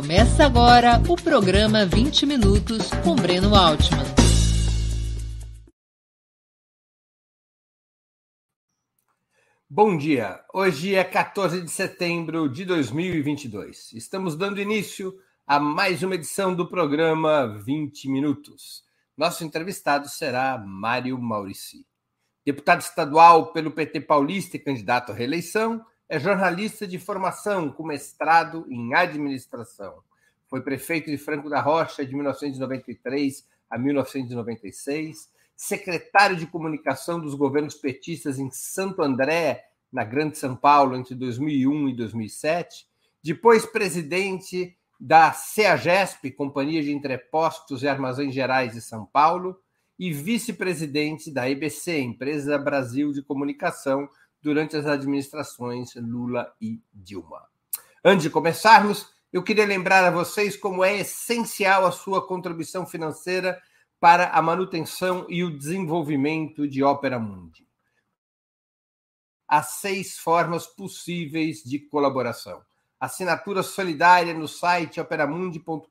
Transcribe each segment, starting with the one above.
Começa agora o programa 20 Minutos com Breno Altman. Bom dia. Hoje é 14 de setembro de 2022. Estamos dando início a mais uma edição do programa 20 Minutos. Nosso entrevistado será Mário Maurici. Deputado estadual pelo PT Paulista e candidato à reeleição, é jornalista de formação com mestrado em administração. Foi prefeito de Franco da Rocha de 1993 a 1996, secretário de comunicação dos governos petistas em Santo André, na Grande São Paulo, entre 2001 e 2007, depois presidente da CEAGESP, Companhia de Entrepostos e Armazéns Gerais de São Paulo, e vice-presidente da EBC, Empresa Brasil de Comunicação, durante as administrações Lula e Dilma. Antes de começarmos, eu queria lembrar a vocês como é essencial a sua contribuição financeira para a manutenção e o desenvolvimento de Ópera Mundi. Há seis formas possíveis de colaboração. Assinatura solidária no site operamundi.com.br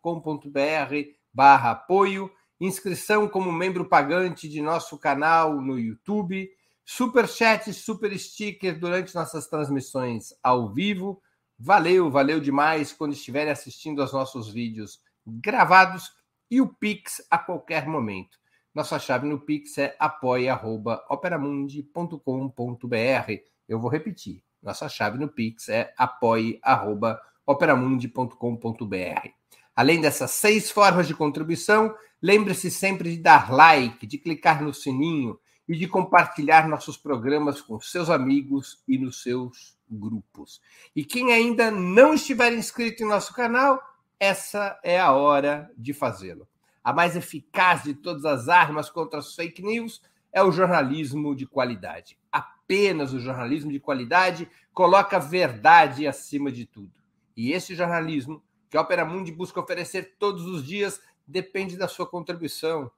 barra apoio, inscrição como membro pagante de nosso canal no YouTube, super chat, super sticker durante nossas transmissões ao vivo. Valeu, valeu demais quando estiverem assistindo aos nossos vídeos gravados e o Pix a qualquer momento. Nossa chave no Pix é apoia.operamundi.com.br. Eu vou repetir. Nossa chave no Pix é apoia.operamundi.com.br. Além dessas seis formas de contribuição, lembre-se sempre de dar like, de clicar no sininho, e de compartilhar nossos programas com seus amigos e nos seus grupos. E quem ainda não estiver inscrito em nosso canal, essa é a hora de fazê-lo. A mais eficaz de todas as armas contra as fake news é o jornalismo de qualidade. Apenas o jornalismo de qualidade coloca a verdade acima de tudo. E esse jornalismo que a Opera Mundi busca oferecer todos os dias depende da sua contribuição,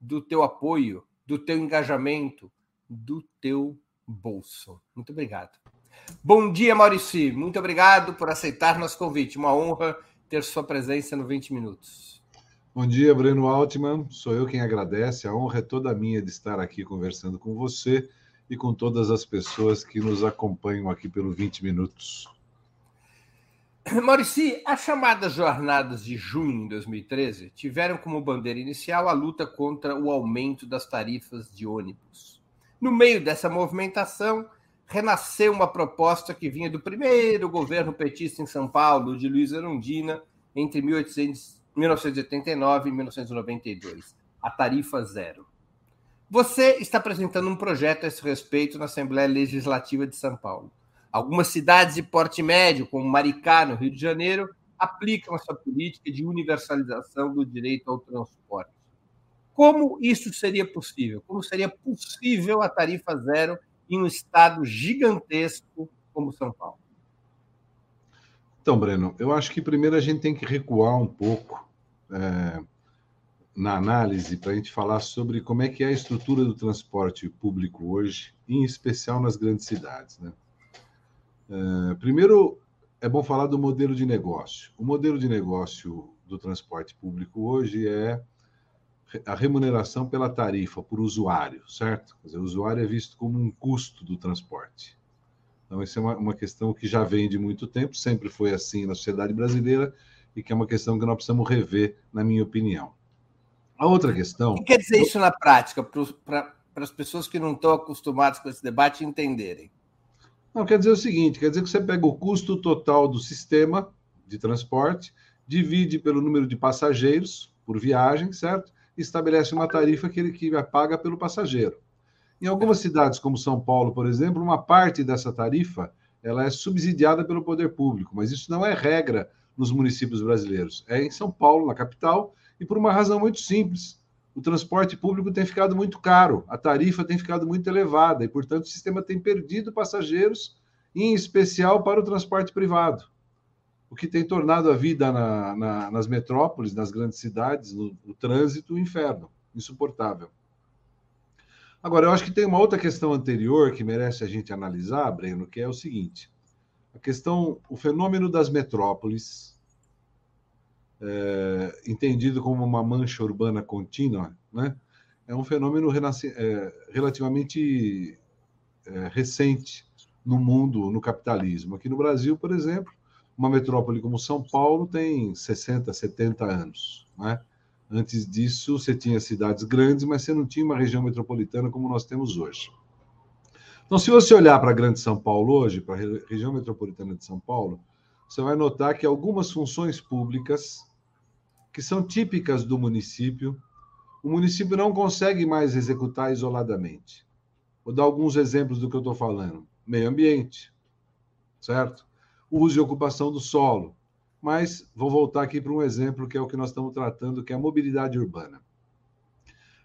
do teu apoio, do teu engajamento, do teu bolso. Muito obrigado. Bom dia, Maurici. Muito obrigado por aceitar nosso convite. Uma honra ter sua presença no 20 Minutos. Bom dia, Breno Altman. Sou eu quem agradece. A honra é toda minha de estar aqui conversando com você e com todas as pessoas que nos acompanham aqui pelo 20 Minutos. Maurici, as chamadas jornadas de junho de 2013 tiveram como bandeira inicial a luta contra o aumento das tarifas de ônibus. No meio dessa movimentação, renasceu uma proposta que vinha do primeiro governo petista em São Paulo, de Luiz Erundina, entre 1800, 1989 e 1992, a tarifa zero. Você está apresentando um projeto a esse respeito na Assembleia Legislativa de São Paulo. Algumas cidades de porte médio, como Maricá, no Rio de Janeiro, aplicam essa política de universalização do direito ao transporte. Como isso seria possível? Como seria possível a tarifa zero em um estado gigantesco como São Paulo? Então, Breno, eu acho que primeiro a gente tem que recuar um pouco é, na análise para a gente falar sobre como é que é a estrutura do transporte público hoje, em especial nas grandes cidades. Né? É, primeiro, é bom falar do modelo de negócio. O modelo de negócio do transporte público hoje é a remuneração pela tarifa por usuário, certo? Dizer, o usuário é visto como um custo do transporte. Então, essa é uma, uma questão que já vem de muito tempo, sempre foi assim na sociedade brasileira e que é uma questão que nós precisamos rever, na minha opinião. A outra questão. O que quer dizer isso na prática, para as pessoas que não estão acostumadas com esse debate entenderem? Não, quer dizer o seguinte: quer dizer que você pega o custo total do sistema de transporte, divide pelo número de passageiros por viagem, certo? E estabelece uma tarifa que ele que paga pelo passageiro. Em algumas cidades, como São Paulo, por exemplo, uma parte dessa tarifa ela é subsidiada pelo poder público, mas isso não é regra nos municípios brasileiros. É em São Paulo, na capital, e por uma razão muito simples o transporte público tem ficado muito caro, a tarifa tem ficado muito elevada e, portanto, o sistema tem perdido passageiros, em especial para o transporte privado, o que tem tornado a vida na, na, nas metrópoles, nas grandes cidades, no, no trânsito, um inferno, insuportável. Agora, eu acho que tem uma outra questão anterior que merece a gente analisar, Breno, que é o seguinte: a questão, o fenômeno das metrópoles é, entendido como uma mancha urbana contínua, né? é um fenômeno é, relativamente é, recente no mundo, no capitalismo. Aqui no Brasil, por exemplo, uma metrópole como São Paulo tem 60, 70 anos. Né? Antes disso, você tinha cidades grandes, mas você não tinha uma região metropolitana como nós temos hoje. Então, se você olhar para a Grande São Paulo hoje, para a região metropolitana de São Paulo, você vai notar que algumas funções públicas que são típicas do município, o município não consegue mais executar isoladamente. Vou dar alguns exemplos do que eu estou falando. Meio ambiente, certo? Uso e ocupação do solo. Mas vou voltar aqui para um exemplo que é o que nós estamos tratando, que é a mobilidade urbana.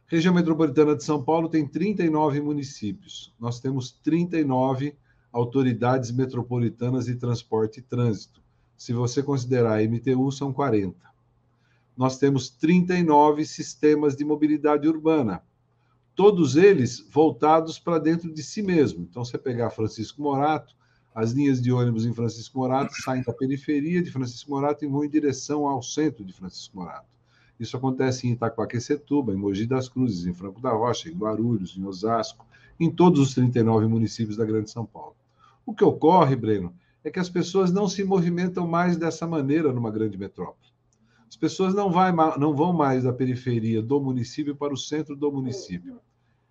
Região metropolitana de São Paulo tem 39 municípios. Nós temos 39 autoridades metropolitanas de transporte e trânsito. Se você considerar a MTU, são 40. Nós temos 39 sistemas de mobilidade urbana, todos eles voltados para dentro de si mesmo. Então, você pegar Francisco Morato, as linhas de ônibus em Francisco Morato saem da periferia de Francisco Morato e vão em direção ao centro de Francisco Morato. Isso acontece em Itaquaquecetuba, em Mogi das Cruzes, em Franco da Rocha, em Guarulhos, em Osasco, em todos os 39 municípios da Grande São Paulo. O que ocorre, Breno, é que as pessoas não se movimentam mais dessa maneira numa grande metrópole. As pessoas não, vai, não vão mais da periferia do município para o centro do município.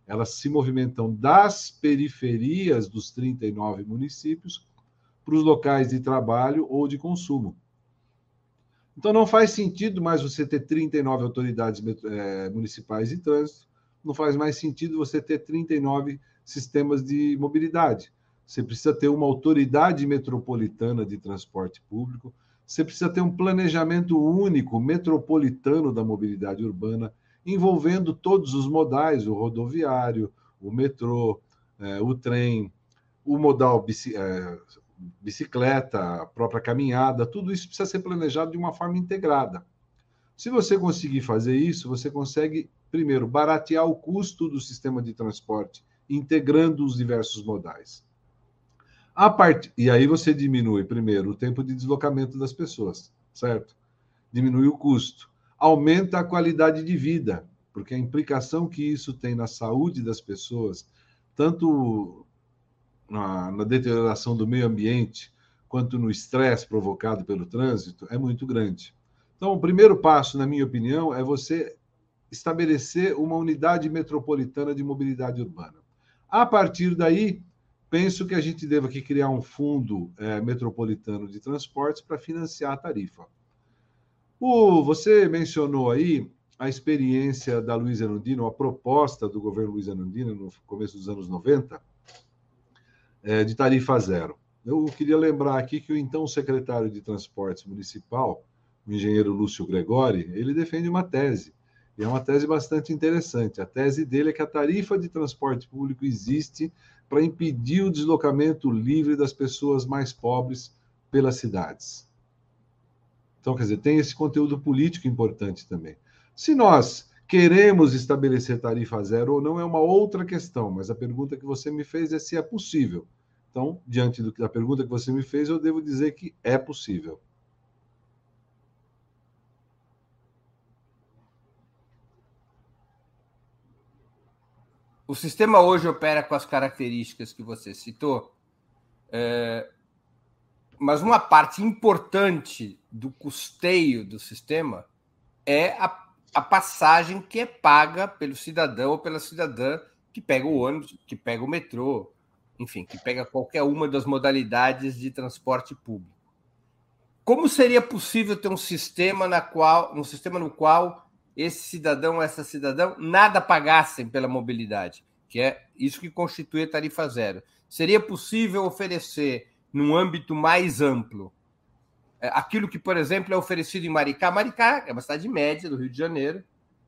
Elas se movimentam das periferias dos 39 municípios para os locais de trabalho ou de consumo. Então não faz sentido mais você ter 39 autoridades é, municipais de trânsito, não faz mais sentido você ter 39 sistemas de mobilidade. Você precisa ter uma autoridade metropolitana de transporte público, você precisa ter um planejamento único metropolitano da mobilidade urbana, envolvendo todos os modais, o rodoviário, o metrô, é, o trem, o modal é, bicicleta, a própria caminhada, tudo isso precisa ser planejado de uma forma integrada. Se você conseguir fazer isso, você consegue, primeiro, baratear o custo do sistema de transporte, integrando os diversos modais. A part... E aí você diminui, primeiro, o tempo de deslocamento das pessoas, certo? Diminui o custo. Aumenta a qualidade de vida, porque a implicação que isso tem na saúde das pessoas, tanto na, na deterioração do meio ambiente, quanto no estresse provocado pelo trânsito, é muito grande. Então, o primeiro passo, na minha opinião, é você estabelecer uma unidade metropolitana de mobilidade urbana. A partir daí, penso que a gente deva aqui criar um fundo é, metropolitano de transportes para financiar a tarifa. O, você mencionou aí a experiência da Luiz Anundino, a proposta do governo Luiz Anundino no começo dos anos 90, é, de tarifa zero. Eu queria lembrar aqui que o então secretário de Transportes Municipal, o engenheiro Lúcio Gregori, ele defende uma tese, e é uma tese bastante interessante. A tese dele é que a tarifa de transporte público existe para impedir o deslocamento livre das pessoas mais pobres pelas cidades. Então, quer dizer, tem esse conteúdo político importante também. Se nós queremos estabelecer tarifa zero ou não é uma outra questão, mas a pergunta que você me fez é se é possível. Então, diante da pergunta que você me fez, eu devo dizer que é possível. O sistema hoje opera com as características que você citou, é, mas uma parte importante do custeio do sistema é a, a passagem que é paga pelo cidadão ou pela cidadã que pega o ônibus, que pega o metrô, enfim, que pega qualquer uma das modalidades de transporte público. Como seria possível ter um sistema na qual, um sistema no qual esse cidadão ou essa cidadã nada pagassem pela mobilidade, que é isso que constitui a tarifa zero? Seria possível oferecer, num âmbito mais amplo, é, aquilo que, por exemplo, é oferecido em Maricá. Maricá é uma cidade média do Rio de Janeiro,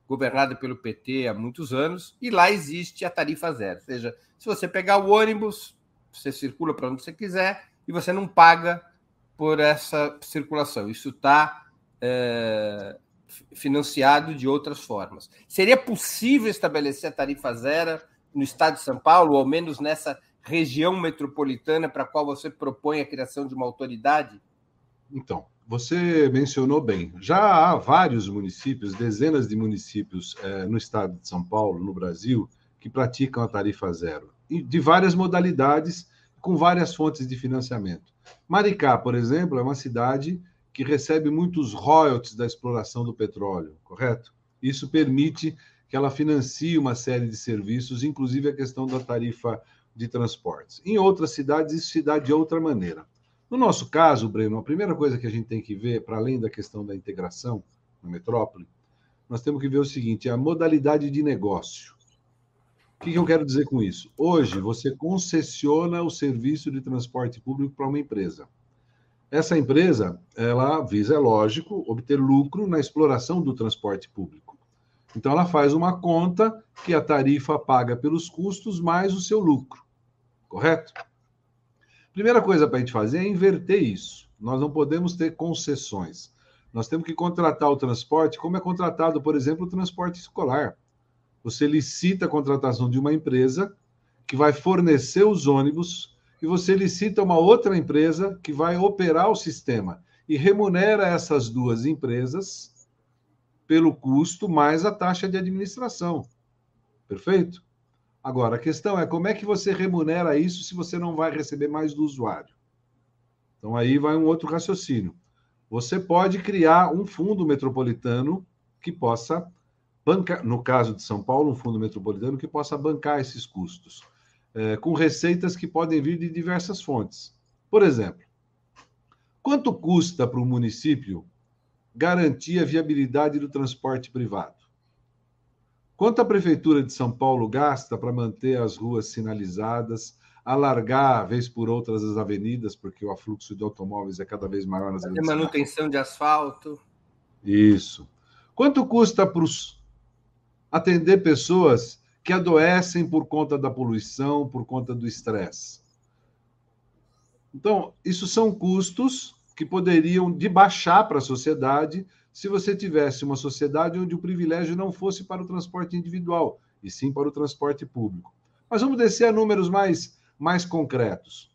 governada pelo PT há muitos anos, e lá existe a tarifa zero. Ou seja, se você pegar o ônibus, você circula para onde você quiser e você não paga por essa circulação. Isso está é, financiado de outras formas. Seria possível estabelecer a tarifa zero no estado de São Paulo, ou ao menos nessa região metropolitana para a qual você propõe a criação de uma autoridade? Então, você mencionou bem. Já há vários municípios, dezenas de municípios é, no estado de São Paulo, no Brasil, que praticam a tarifa zero, de várias modalidades, com várias fontes de financiamento. Maricá, por exemplo, é uma cidade que recebe muitos royalties da exploração do petróleo, correto? Isso permite que ela financie uma série de serviços, inclusive a questão da tarifa de transportes. Em outras cidades, isso se dá de outra maneira. No nosso caso, Breno, a primeira coisa que a gente tem que ver, para além da questão da integração na metrópole, nós temos que ver o seguinte: a modalidade de negócio. O que eu quero dizer com isso? Hoje, você concessiona o serviço de transporte público para uma empresa. Essa empresa, ela visa, é lógico, obter lucro na exploração do transporte público. Então, ela faz uma conta que a tarifa paga pelos custos mais o seu lucro, correto? Primeira coisa para a gente fazer é inverter isso. Nós não podemos ter concessões. Nós temos que contratar o transporte como é contratado, por exemplo, o transporte escolar. Você licita a contratação de uma empresa que vai fornecer os ônibus e você licita uma outra empresa que vai operar o sistema e remunera essas duas empresas pelo custo mais a taxa de administração. Perfeito? Agora, a questão é como é que você remunera isso se você não vai receber mais do usuário? Então aí vai um outro raciocínio. Você pode criar um fundo metropolitano que possa bancar, no caso de São Paulo, um fundo metropolitano que possa bancar esses custos, é, com receitas que podem vir de diversas fontes. Por exemplo, quanto custa para o município garantir a viabilidade do transporte privado? Quanto a Prefeitura de São Paulo gasta para manter as ruas sinalizadas, alargar, vez por outras, as avenidas, porque o afluxo de automóveis é cada vez maior nas avenidas? manutenção de asfalto. Isso. Quanto custa para os atender pessoas que adoecem por conta da poluição, por conta do estresse. Então, isso são custos que poderiam de baixar para a sociedade se você tivesse uma sociedade onde o privilégio não fosse para o transporte individual, e sim para o transporte público. Mas vamos descer a números mais, mais concretos.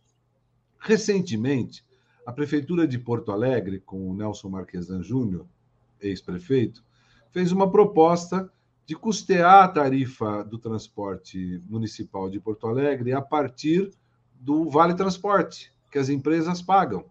Recentemente, a Prefeitura de Porto Alegre, com o Nelson Marquesan Júnior, ex-prefeito, fez uma proposta de custear a tarifa do transporte municipal de Porto Alegre a partir do Vale Transporte, que as empresas pagam,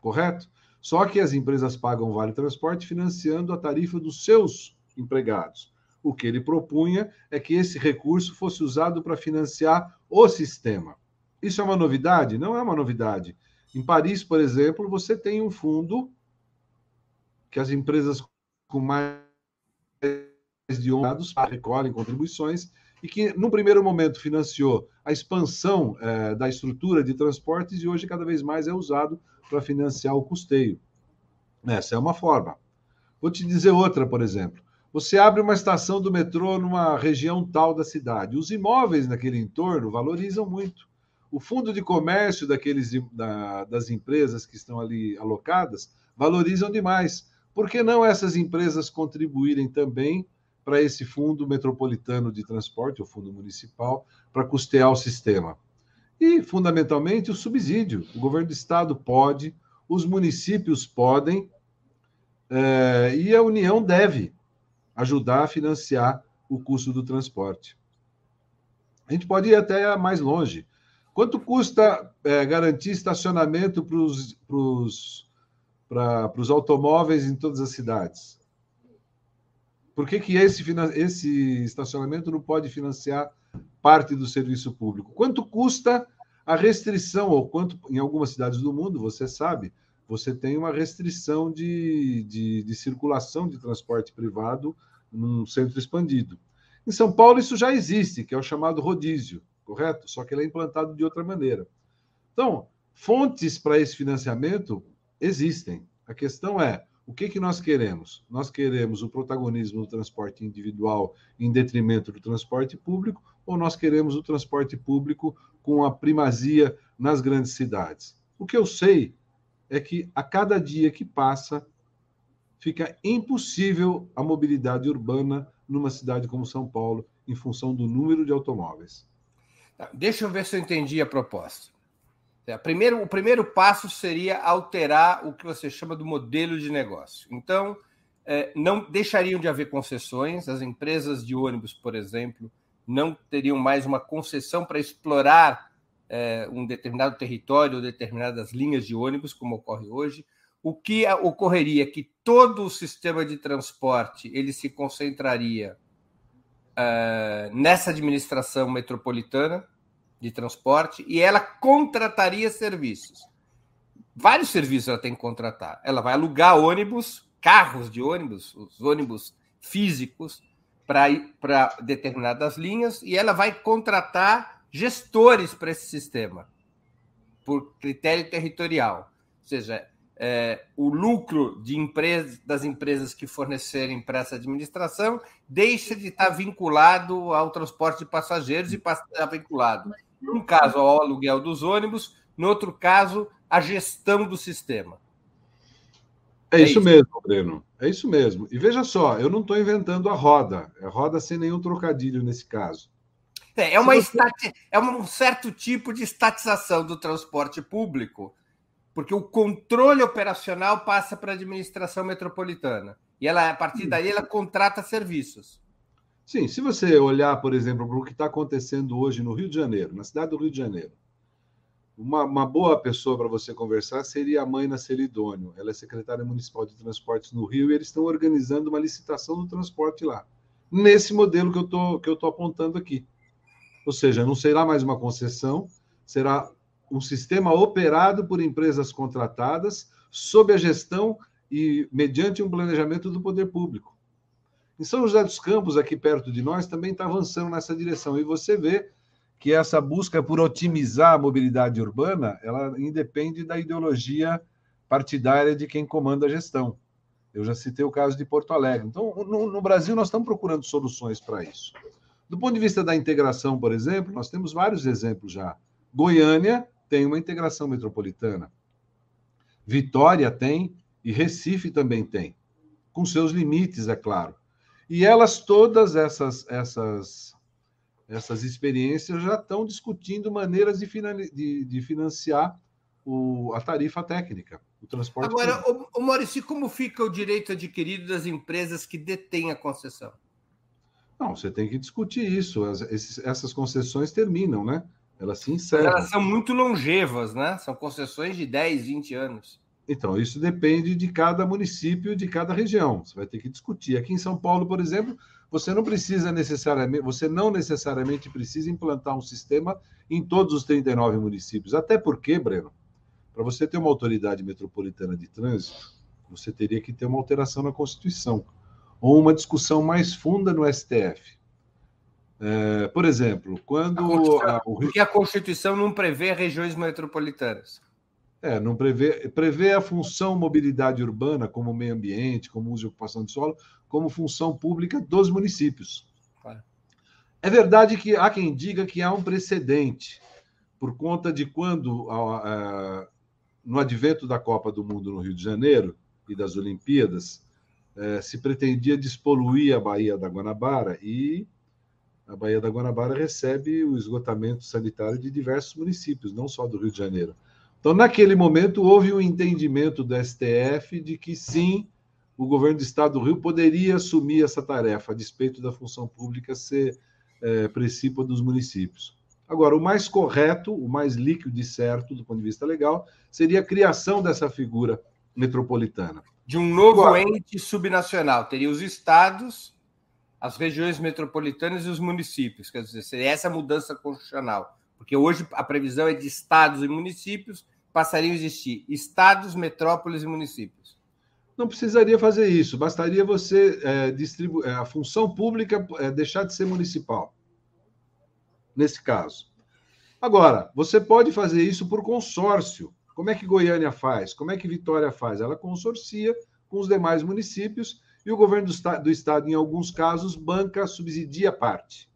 correto? Só que as empresas pagam o Vale Transporte financiando a tarifa dos seus empregados. O que ele propunha é que esse recurso fosse usado para financiar o sistema. Isso é uma novidade? Não é uma novidade. Em Paris, por exemplo, você tem um fundo que as empresas com mais de honrados recolhem contribuições e que, no primeiro momento, financiou a expansão é, da estrutura de transportes e hoje cada vez mais é usado para financiar o custeio. Essa é uma forma. Vou te dizer outra, por exemplo. Você abre uma estação do metrô numa região tal da cidade. Os imóveis naquele entorno valorizam muito. O fundo de comércio daqueles, da, das empresas que estão ali alocadas valorizam demais. Por que não essas empresas contribuírem também para esse fundo metropolitano de transporte, o fundo municipal, para custear o sistema. E, fundamentalmente, o subsídio. O governo do estado pode, os municípios podem, é, e a União deve ajudar a financiar o custo do transporte. A gente pode ir até mais longe. Quanto custa é, garantir estacionamento para os automóveis em todas as cidades? Por que, que esse, esse estacionamento não pode financiar parte do serviço público? Quanto custa a restrição, ou quanto, em algumas cidades do mundo, você sabe, você tem uma restrição de, de, de circulação de transporte privado num centro expandido. Em São Paulo, isso já existe, que é o chamado rodízio, correto? Só que ele é implantado de outra maneira. Então, fontes para esse financiamento existem. A questão é o que, que nós queremos? Nós queremos o protagonismo do transporte individual em detrimento do transporte público, ou nós queremos o transporte público com a primazia nas grandes cidades? O que eu sei é que a cada dia que passa, fica impossível a mobilidade urbana numa cidade como São Paulo, em função do número de automóveis. Deixa eu ver se eu entendi a proposta. É, primeiro, o primeiro passo seria alterar o que você chama do modelo de negócio. Então, é, não deixariam de haver concessões, as empresas de ônibus, por exemplo, não teriam mais uma concessão para explorar é, um determinado território ou determinadas linhas de ônibus, como ocorre hoje. O que ocorreria é que todo o sistema de transporte ele se concentraria nessa administração metropolitana de transporte e ela contrataria serviços. Vários serviços ela tem que contratar. Ela vai alugar ônibus, carros de ônibus, os ônibus físicos, para determinadas linhas, e ela vai contratar gestores para esse sistema, por critério territorial. Ou seja, é, o lucro de empresas, das empresas que fornecerem para essa administração deixa de estar vinculado ao transporte de passageiros e passa a estar vinculado, num caso, ao aluguel dos ônibus, no outro caso, à gestão do sistema. É, é isso, isso mesmo, Breno. É isso mesmo. E veja só, eu não estou inventando a roda. É roda sem nenhum trocadilho nesse caso. É, é uma você... é um certo tipo de estatização do transporte público porque o controle operacional passa para a administração metropolitana. E ela, a partir daí, ela contrata serviços. Sim, se você olhar, por exemplo, para o que está acontecendo hoje no Rio de Janeiro, na cidade do Rio de Janeiro, uma, uma boa pessoa para você conversar seria a mãe na Celidônio. Ela é secretária municipal de transportes no Rio e eles estão organizando uma licitação do transporte lá, nesse modelo que eu que eu estou apontando aqui. Ou seja, não será mais uma concessão, será um sistema operado por empresas contratadas, sob a gestão e mediante um planejamento do poder público. Em São José dos Campos, aqui perto de nós, também está avançando nessa direção. E você vê que essa busca por otimizar a mobilidade urbana, ela independe da ideologia partidária de quem comanda a gestão. Eu já citei o caso de Porto Alegre. Então, no, no Brasil, nós estamos procurando soluções para isso. Do ponto de vista da integração, por exemplo, nós temos vários exemplos já. Goiânia tem uma integração metropolitana. Vitória tem e Recife também tem, com seus limites, é claro. E elas, todas essas, essas, essas experiências já estão discutindo maneiras de, de, de financiar o, a tarifa técnica, o transporte. Agora, o, o Maurício, como fica o direito adquirido das empresas que detêm a concessão? Não, você tem que discutir isso. As, esses, essas concessões terminam, né? Elas se encerram. Elas são muito longevas, né? São concessões de 10, 20 anos. Então, isso depende de cada município, de cada região. Você vai ter que discutir. Aqui em São Paulo, por exemplo, você não precisa necessariamente, você não necessariamente precisa implantar um sistema em todos os 39 municípios. Até porque, Breno, para você ter uma autoridade metropolitana de trânsito, você teria que ter uma alteração na Constituição ou uma discussão mais funda no STF. É, por exemplo, quando. A o... Porque a Constituição não prevê regiões metropolitanas. É, não prevê, prevê a função mobilidade urbana como meio ambiente, como uso e ocupação de solo, como função pública dos municípios. É verdade que há quem diga que há um precedente, por conta de quando, no advento da Copa do Mundo no Rio de Janeiro e das Olimpíadas, é, se pretendia despoluir a Baía da Guanabara e a Baía da Guanabara recebe o esgotamento sanitário de diversos municípios, não só do Rio de Janeiro. Então, naquele momento, houve um entendimento do STF de que sim, o governo do estado do Rio poderia assumir essa tarefa, a despeito da função pública ser é, princípio dos municípios. Agora, o mais correto, o mais líquido e certo, do ponto de vista legal, seria a criação dessa figura metropolitana. De um novo Agora, ente subnacional. Teria os estados as regiões metropolitanas e os municípios. Quer dizer, seria essa mudança constitucional. Porque hoje a previsão é de estados e municípios, passariam a existir estados, metrópoles e municípios. Não precisaria fazer isso, bastaria você é, distribuir é, a função pública é, deixar de ser municipal. Nesse caso. Agora, você pode fazer isso por consórcio. Como é que Goiânia faz? Como é que Vitória faz? Ela consorcia com os demais municípios e o governo do, do estado, em alguns casos, banca, subsidia parte.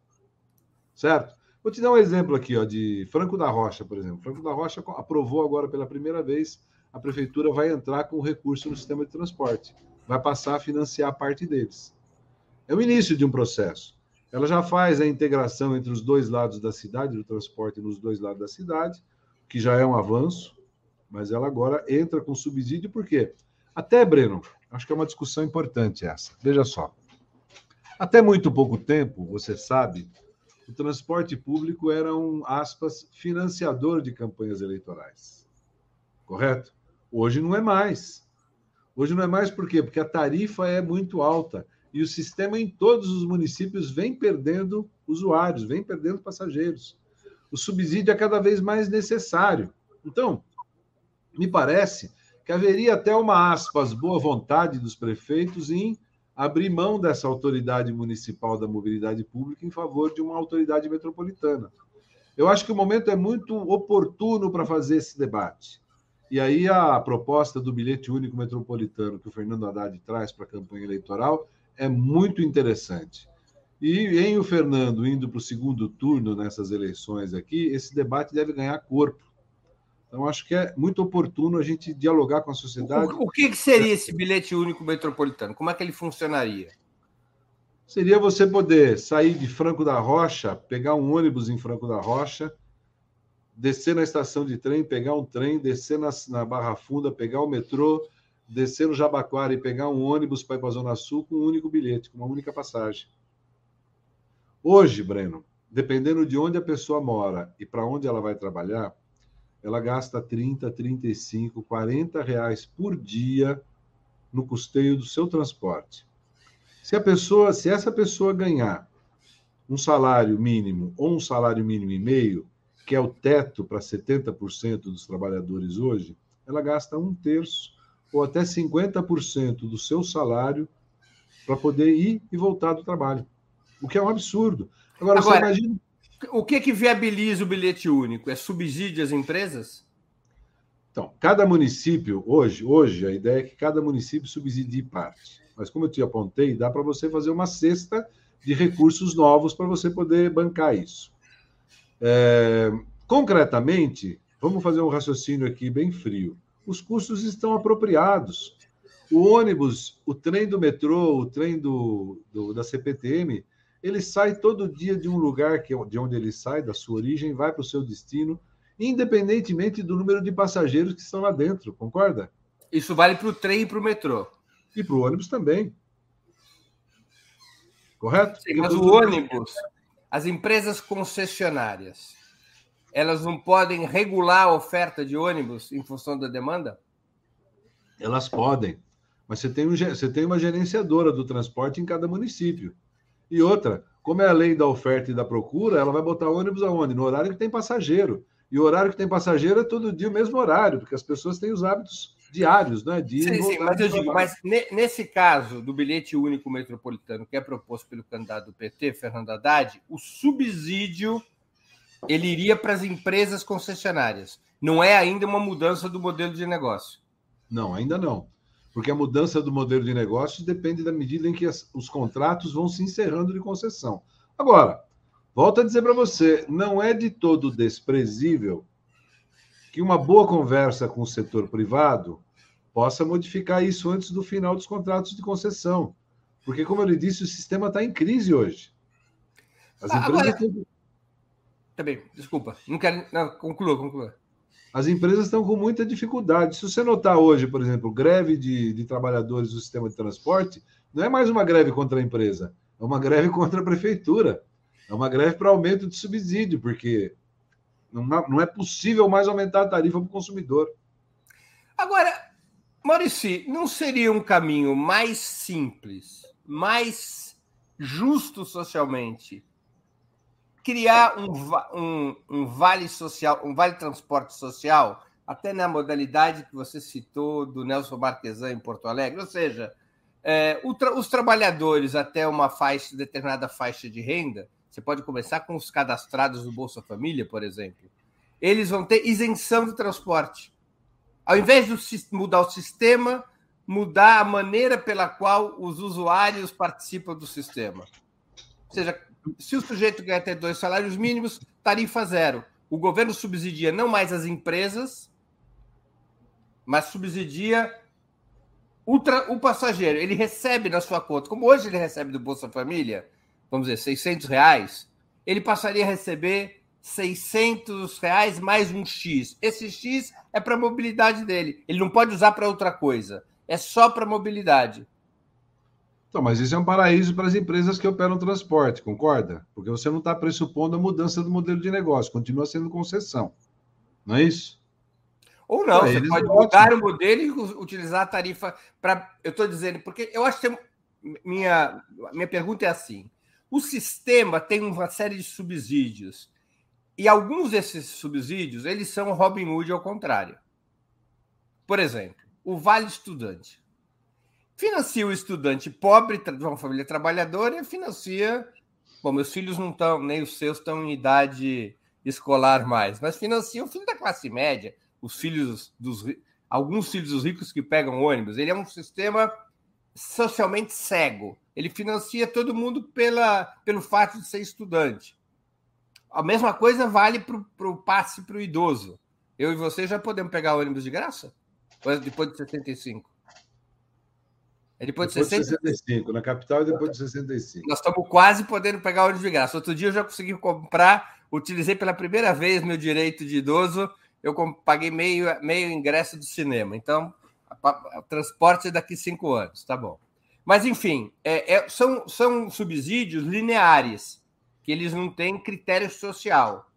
Certo? Vou te dar um exemplo aqui, ó, de Franco da Rocha, por exemplo. Franco da Rocha aprovou agora pela primeira vez, a prefeitura vai entrar com recurso no sistema de transporte, vai passar a financiar parte deles. É o início de um processo. Ela já faz a integração entre os dois lados da cidade, do transporte nos dois lados da cidade. que já é um avanço, mas ela agora entra com subsídio, por quê? Até, Breno, acho que é uma discussão importante essa. Veja só. Até muito pouco tempo, você sabe, o transporte público era um, aspas, financiador de campanhas eleitorais. Correto? Hoje não é mais. Hoje não é mais por quê? Porque a tarifa é muito alta e o sistema em todos os municípios vem perdendo usuários, vem perdendo passageiros. O subsídio é cada vez mais necessário. Então, me parece que haveria até uma aspas boa vontade dos prefeitos em abrir mão dessa autoridade municipal da mobilidade pública em favor de uma autoridade metropolitana. Eu acho que o momento é muito oportuno para fazer esse debate. E aí a proposta do bilhete único metropolitano que o Fernando Haddad traz para a campanha eleitoral é muito interessante. E em o Fernando indo para o segundo turno nessas eleições aqui, esse debate deve ganhar corpo. Então, acho que é muito oportuno a gente dialogar com a sociedade. O, o que, que seria esse bilhete único metropolitano? Como é que ele funcionaria? Seria você poder sair de Franco da Rocha, pegar um ônibus em Franco da Rocha, descer na estação de trem, pegar um trem, descer na, na Barra Funda, pegar o metrô, descer no Jabaquara e pegar um ônibus para ir para a Zona Sul com um único bilhete, com uma única passagem. Hoje, Breno, dependendo de onde a pessoa mora e para onde ela vai trabalhar, ela gasta 30, 35, 40 reais por dia no custeio do seu transporte. Se a pessoa, se essa pessoa ganhar um salário mínimo ou um salário mínimo e meio, que é o teto para 70% dos trabalhadores hoje, ela gasta um terço ou até 50% do seu salário para poder ir e voltar do trabalho. O que é um absurdo. Agora, Agora você imagina o que, que viabiliza o bilhete único? É subsídio às empresas? Então, cada município, hoje, hoje, a ideia é que cada município subsidie parte. Mas, como eu te apontei, dá para você fazer uma cesta de recursos novos para você poder bancar isso. É, concretamente, vamos fazer um raciocínio aqui bem frio. Os custos estão apropriados. O ônibus, o trem do metrô, o trem do, do da CPTM, ele sai todo dia de um lugar que é de onde ele sai, da sua origem, vai para o seu destino, independentemente do número de passageiros que estão lá dentro, concorda? Isso vale para o trem e para o metrô. E para o ônibus também. Correto? Sim, mas o ônibus, as empresas concessionárias, elas não podem regular a oferta de ônibus em função da demanda? Elas podem. Mas você tem, um, você tem uma gerenciadora do transporte em cada município. E outra, como é a lei da oferta e da procura, ela vai botar ônibus aonde? No horário que tem passageiro. E o horário que tem passageiro é todo dia o mesmo horário, porque as pessoas têm os hábitos diários, né? De sim, sim, mas eu digo, mas nesse caso do bilhete único metropolitano que é proposto pelo candidato do PT, Fernando Haddad, o subsídio ele iria para as empresas concessionárias. Não é ainda uma mudança do modelo de negócio. Não, ainda não porque a mudança do modelo de negócios depende da medida em que as, os contratos vão se encerrando de concessão. Agora, volto a dizer para você, não é de todo desprezível que uma boa conversa com o setor privado possa modificar isso antes do final dos contratos de concessão. Porque, como eu lhe disse, o sistema está em crise hoje. As ah, empresas Agora... têm... Tá bem, desculpa. Não quero. Não, conclua, conclua as empresas estão com muita dificuldade. Se você notar hoje, por exemplo, greve de, de trabalhadores do sistema de transporte, não é mais uma greve contra a empresa, é uma greve contra a prefeitura. É uma greve para aumento de subsídio, porque não, é possível mais aumentar a tarifa para o consumidor. Agora, Maurício, não seria um caminho mais simples, mais justo socialmente, criar um, um, um, vale social, um vale transporte social, até na modalidade que você citou do Nelson Marquesan em Porto Alegre, ou seja, é, tra os trabalhadores até uma faixa, determinada faixa de renda, você pode começar com os cadastrados do Bolsa Família, por exemplo, eles vão ter isenção do transporte. Ao invés de mudar o sistema, mudar a maneira pela qual os usuários participam do sistema. Ou seja, se o sujeito ganha até dois salários mínimos, tarifa zero. O governo subsidia não mais as empresas, mas subsidia o, o passageiro. Ele recebe na sua conta, como hoje ele recebe do Bolsa Família, vamos dizer, 600 reais, ele passaria a receber 600 reais mais um X. Esse X é para a mobilidade dele. Ele não pode usar para outra coisa. É só para mobilidade. Então, mas isso é um paraíso para as empresas que operam transporte, concorda? Porque você não está pressupondo a mudança do modelo de negócio, continua sendo concessão. Não é isso? Ou não, você pode é mudar o modelo e utilizar a tarifa para. Eu estou dizendo, porque eu acho que tem... minha, minha pergunta é assim: o sistema tem uma série de subsídios e alguns desses subsídios, eles são Robin Hood ao contrário. Por exemplo, o Vale Estudante. Financia o estudante pobre de uma família trabalhadora e financia. Bom, meus filhos não estão, nem os seus estão em idade escolar mais, mas financia o filho da classe média, os filhos dos alguns filhos dos ricos que pegam ônibus. Ele é um sistema socialmente cego. Ele financia todo mundo pela, pelo fato de ser estudante. A mesma coisa vale para o passe para o idoso. Eu e você já podemos pegar ônibus de graça? Ou depois de 75? É depois, depois de 65. 65. Na capital e depois de 65. Nós estamos quase podendo pegar ônibus de graça. Outro dia eu já consegui comprar, utilizei pela primeira vez meu direito de idoso, eu paguei meio, meio ingresso do cinema. Então, o transporte é daqui cinco anos, tá bom. Mas, enfim, é, é, são, são subsídios lineares que eles não têm critério social.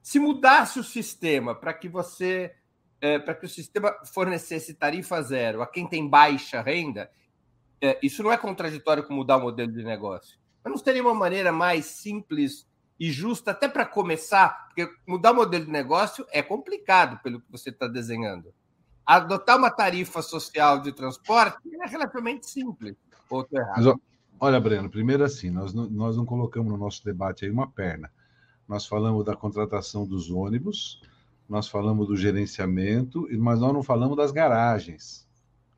Se mudasse o sistema para que você é, para que o sistema fornecesse tarifa zero a quem tem baixa renda, é, isso não é contraditório com mudar o modelo de negócio. Mas não seria uma maneira mais simples e justa, até para começar, porque mudar o modelo de negócio é complicado pelo que você está desenhando. Adotar uma tarifa social de transporte é relativamente simples. Outro errado. Olha, Breno, primeiro assim, nós não, nós não colocamos no nosso debate aí uma perna. Nós falamos da contratação dos ônibus, nós falamos do gerenciamento, mas nós não falamos das garagens.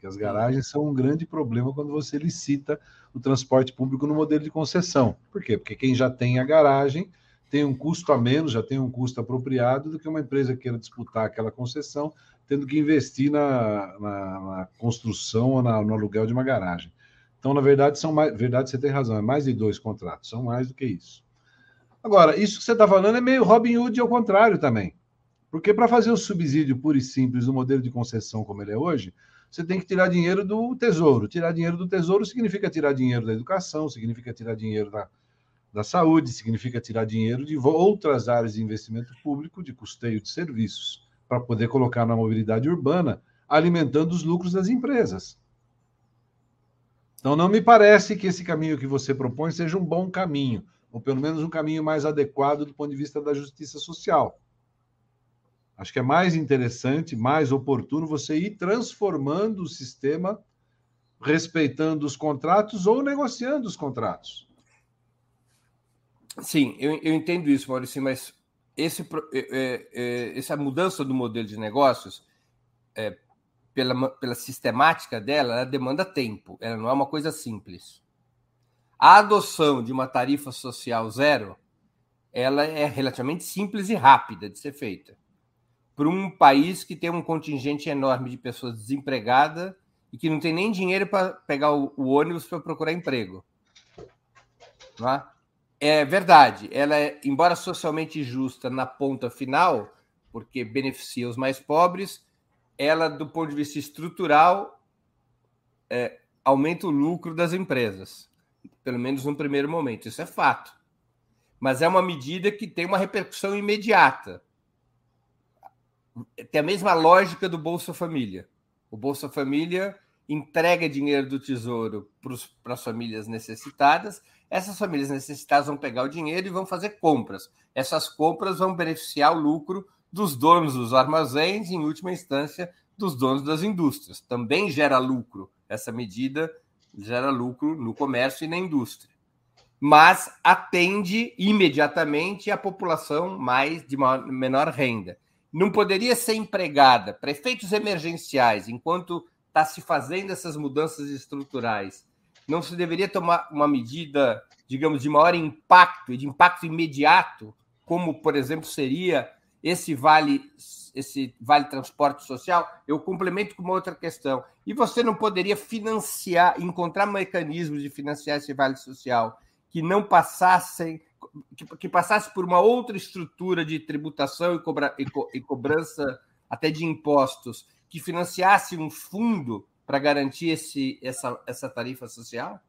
Porque as garagens são um grande problema quando você licita o transporte público no modelo de concessão. Por quê? Porque quem já tem a garagem tem um custo a menos, já tem um custo apropriado do que uma empresa queira disputar aquela concessão, tendo que investir na, na, na construção ou na, no aluguel de uma garagem. Então, na verdade, são mais. Verdade, você tem razão, é mais de dois contratos, são mais do que isso. Agora, isso que você está falando é meio Robin Hood ao contrário também. Porque para fazer o subsídio puro e simples do modelo de concessão como ele é hoje, você tem que tirar dinheiro do tesouro. Tirar dinheiro do tesouro significa tirar dinheiro da educação, significa tirar dinheiro da, da saúde, significa tirar dinheiro de outras áreas de investimento público, de custeio de serviços, para poder colocar na mobilidade urbana, alimentando os lucros das empresas. Então, não me parece que esse caminho que você propõe seja um bom caminho, ou pelo menos um caminho mais adequado do ponto de vista da justiça social. Acho que é mais interessante, mais oportuno você ir transformando o sistema, respeitando os contratos ou negociando os contratos. Sim, eu, eu entendo isso, Maurício, mas esse, é, é, essa mudança do modelo de negócios é, pela, pela sistemática dela, ela demanda tempo, ela não é uma coisa simples. A adoção de uma tarifa social zero, ela é relativamente simples e rápida de ser feita. Para um país que tem um contingente enorme de pessoas desempregadas e que não tem nem dinheiro para pegar o, o ônibus para procurar emprego. É? é verdade, ela é, embora socialmente justa na ponta final, porque beneficia os mais pobres, ela, do ponto de vista estrutural, é, aumenta o lucro das empresas, pelo menos no primeiro momento. Isso é fato. Mas é uma medida que tem uma repercussão imediata. Tem a mesma lógica do Bolsa Família. O Bolsa Família entrega dinheiro do Tesouro para as famílias necessitadas. Essas famílias necessitadas vão pegar o dinheiro e vão fazer compras. Essas compras vão beneficiar o lucro dos donos dos armazéns, em última instância, dos donos das indústrias. Também gera lucro. Essa medida gera lucro no comércio e na indústria. Mas atende imediatamente a população mais de menor renda. Não poderia ser empregada para efeitos emergenciais, enquanto está se fazendo essas mudanças estruturais. Não se deveria tomar uma medida, digamos, de maior impacto de impacto imediato, como, por exemplo, seria esse vale esse vale transporte social, eu complemento com uma outra questão. E você não poderia financiar, encontrar mecanismos de financiar esse vale social que não passassem que, que, passasse por uma outra estrutura de tributação e, cobra, e, co, e cobrança até de impostos, que financiasse um fundo para garantir esse, essa, essa tarifa social?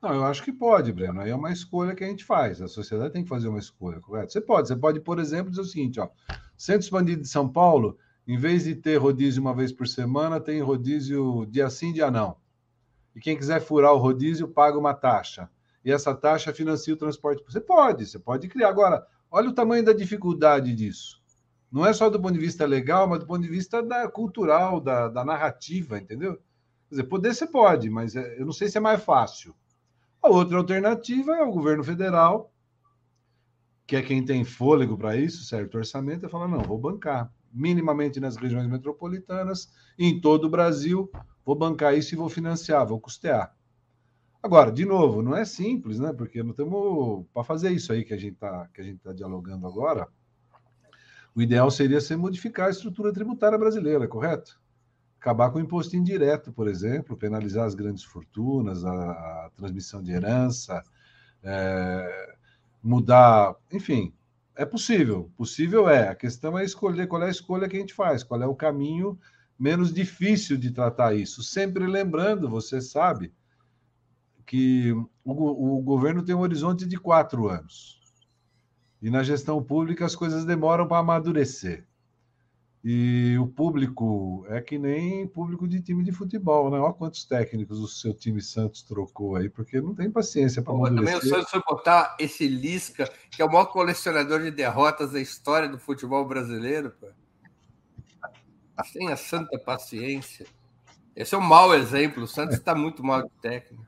Não, eu acho que pode, Breno. Aí é uma escolha que a gente faz. A sociedade tem que fazer uma escolha, correto? Você pode. Você pode, por exemplo, dizer o seguinte: ó, Centro Expandido de São Paulo, em vez de ter rodízio uma vez por semana, tem rodízio dia sim, dia não. E quem quiser furar o rodízio paga uma taxa. E essa taxa financia o transporte. Você pode, você pode criar. Agora, olha o tamanho da dificuldade disso. Não é só do ponto de vista legal, mas do ponto de vista da cultural, da, da narrativa, entendeu? Quer dizer, poder você pode, mas é, eu não sei se é mais fácil. A outra alternativa é o governo federal, que é quem tem fôlego para isso, certo orçamento, é falar: não, vou bancar minimamente nas regiões metropolitanas, em todo o Brasil, vou bancar isso e vou financiar, vou custear. Agora, de novo, não é simples, né? Porque não temos para fazer isso aí que a gente está que a gente tá dialogando agora. O ideal seria ser modificar a estrutura tributária brasileira, correto? acabar com o imposto indireto, por exemplo, penalizar as grandes fortunas, a, a transmissão de herança, é, mudar, enfim, é possível. Possível é. A questão é escolher qual é a escolha que a gente faz, qual é o caminho menos difícil de tratar isso. Sempre lembrando, você sabe, que o, o governo tem um horizonte de quatro anos. E na gestão pública as coisas demoram para amadurecer. E o público é que nem público de time de futebol, né? Olha quantos técnicos o seu time Santos trocou aí, porque não tem paciência para Também o Santos foi botar esse Lisca, que é o maior colecionador de derrotas da história do futebol brasileiro, pô. Tenha santa paciência. Esse é um mau exemplo. O Santos está muito mal de técnico.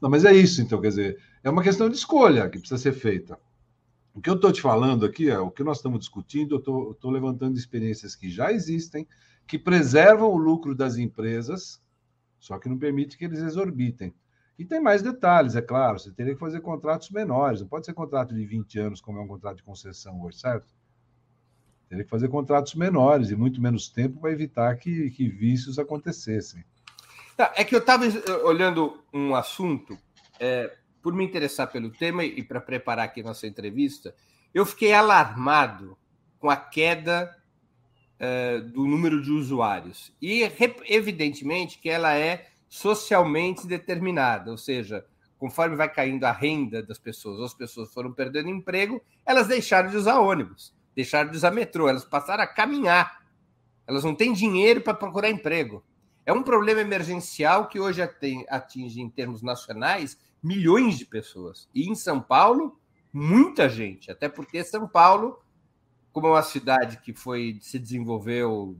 Não, mas é isso, então, quer dizer, é uma questão de escolha que precisa ser feita. O que eu estou te falando aqui é o que nós estamos discutindo, eu estou levantando experiências que já existem, que preservam o lucro das empresas, só que não permite que eles exorbitem. E tem mais detalhes, é claro, você teria que fazer contratos menores, não pode ser contrato de 20 anos, como é um contrato de concessão hoje, certo? Teria que fazer contratos menores e muito menos tempo para evitar que, que vícios acontecessem. Tá, é que eu estava olhando um assunto, é, por me interessar pelo tema e para preparar aqui nossa entrevista, eu fiquei alarmado com a queda uh, do número de usuários. E, evidentemente, que ela é socialmente determinada, ou seja, conforme vai caindo a renda das pessoas, as pessoas foram perdendo emprego, elas deixaram de usar ônibus, deixaram de usar metrô, elas passaram a caminhar. Elas não têm dinheiro para procurar emprego. É um problema emergencial que hoje atinge, em termos nacionais, milhões de pessoas. E em São Paulo, muita gente, até porque São Paulo, como é uma cidade que foi se desenvolveu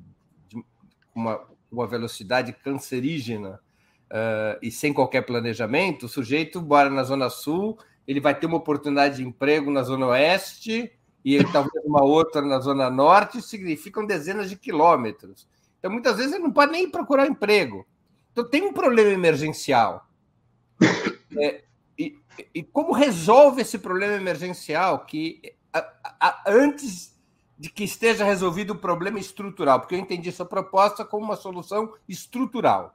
de uma, uma velocidade cancerígena uh, e sem qualquer planejamento, o sujeito mora na Zona Sul, ele vai ter uma oportunidade de emprego na Zona Oeste e talvez uma outra na Zona Norte, significam dezenas de quilômetros. Então, muitas vezes, ele não pode nem procurar emprego. Então, tem um problema emergencial. É, e, e, como resolve esse problema emergencial que a, a, antes de que esteja resolvido o problema estrutural? Porque eu entendi essa proposta como uma solução estrutural.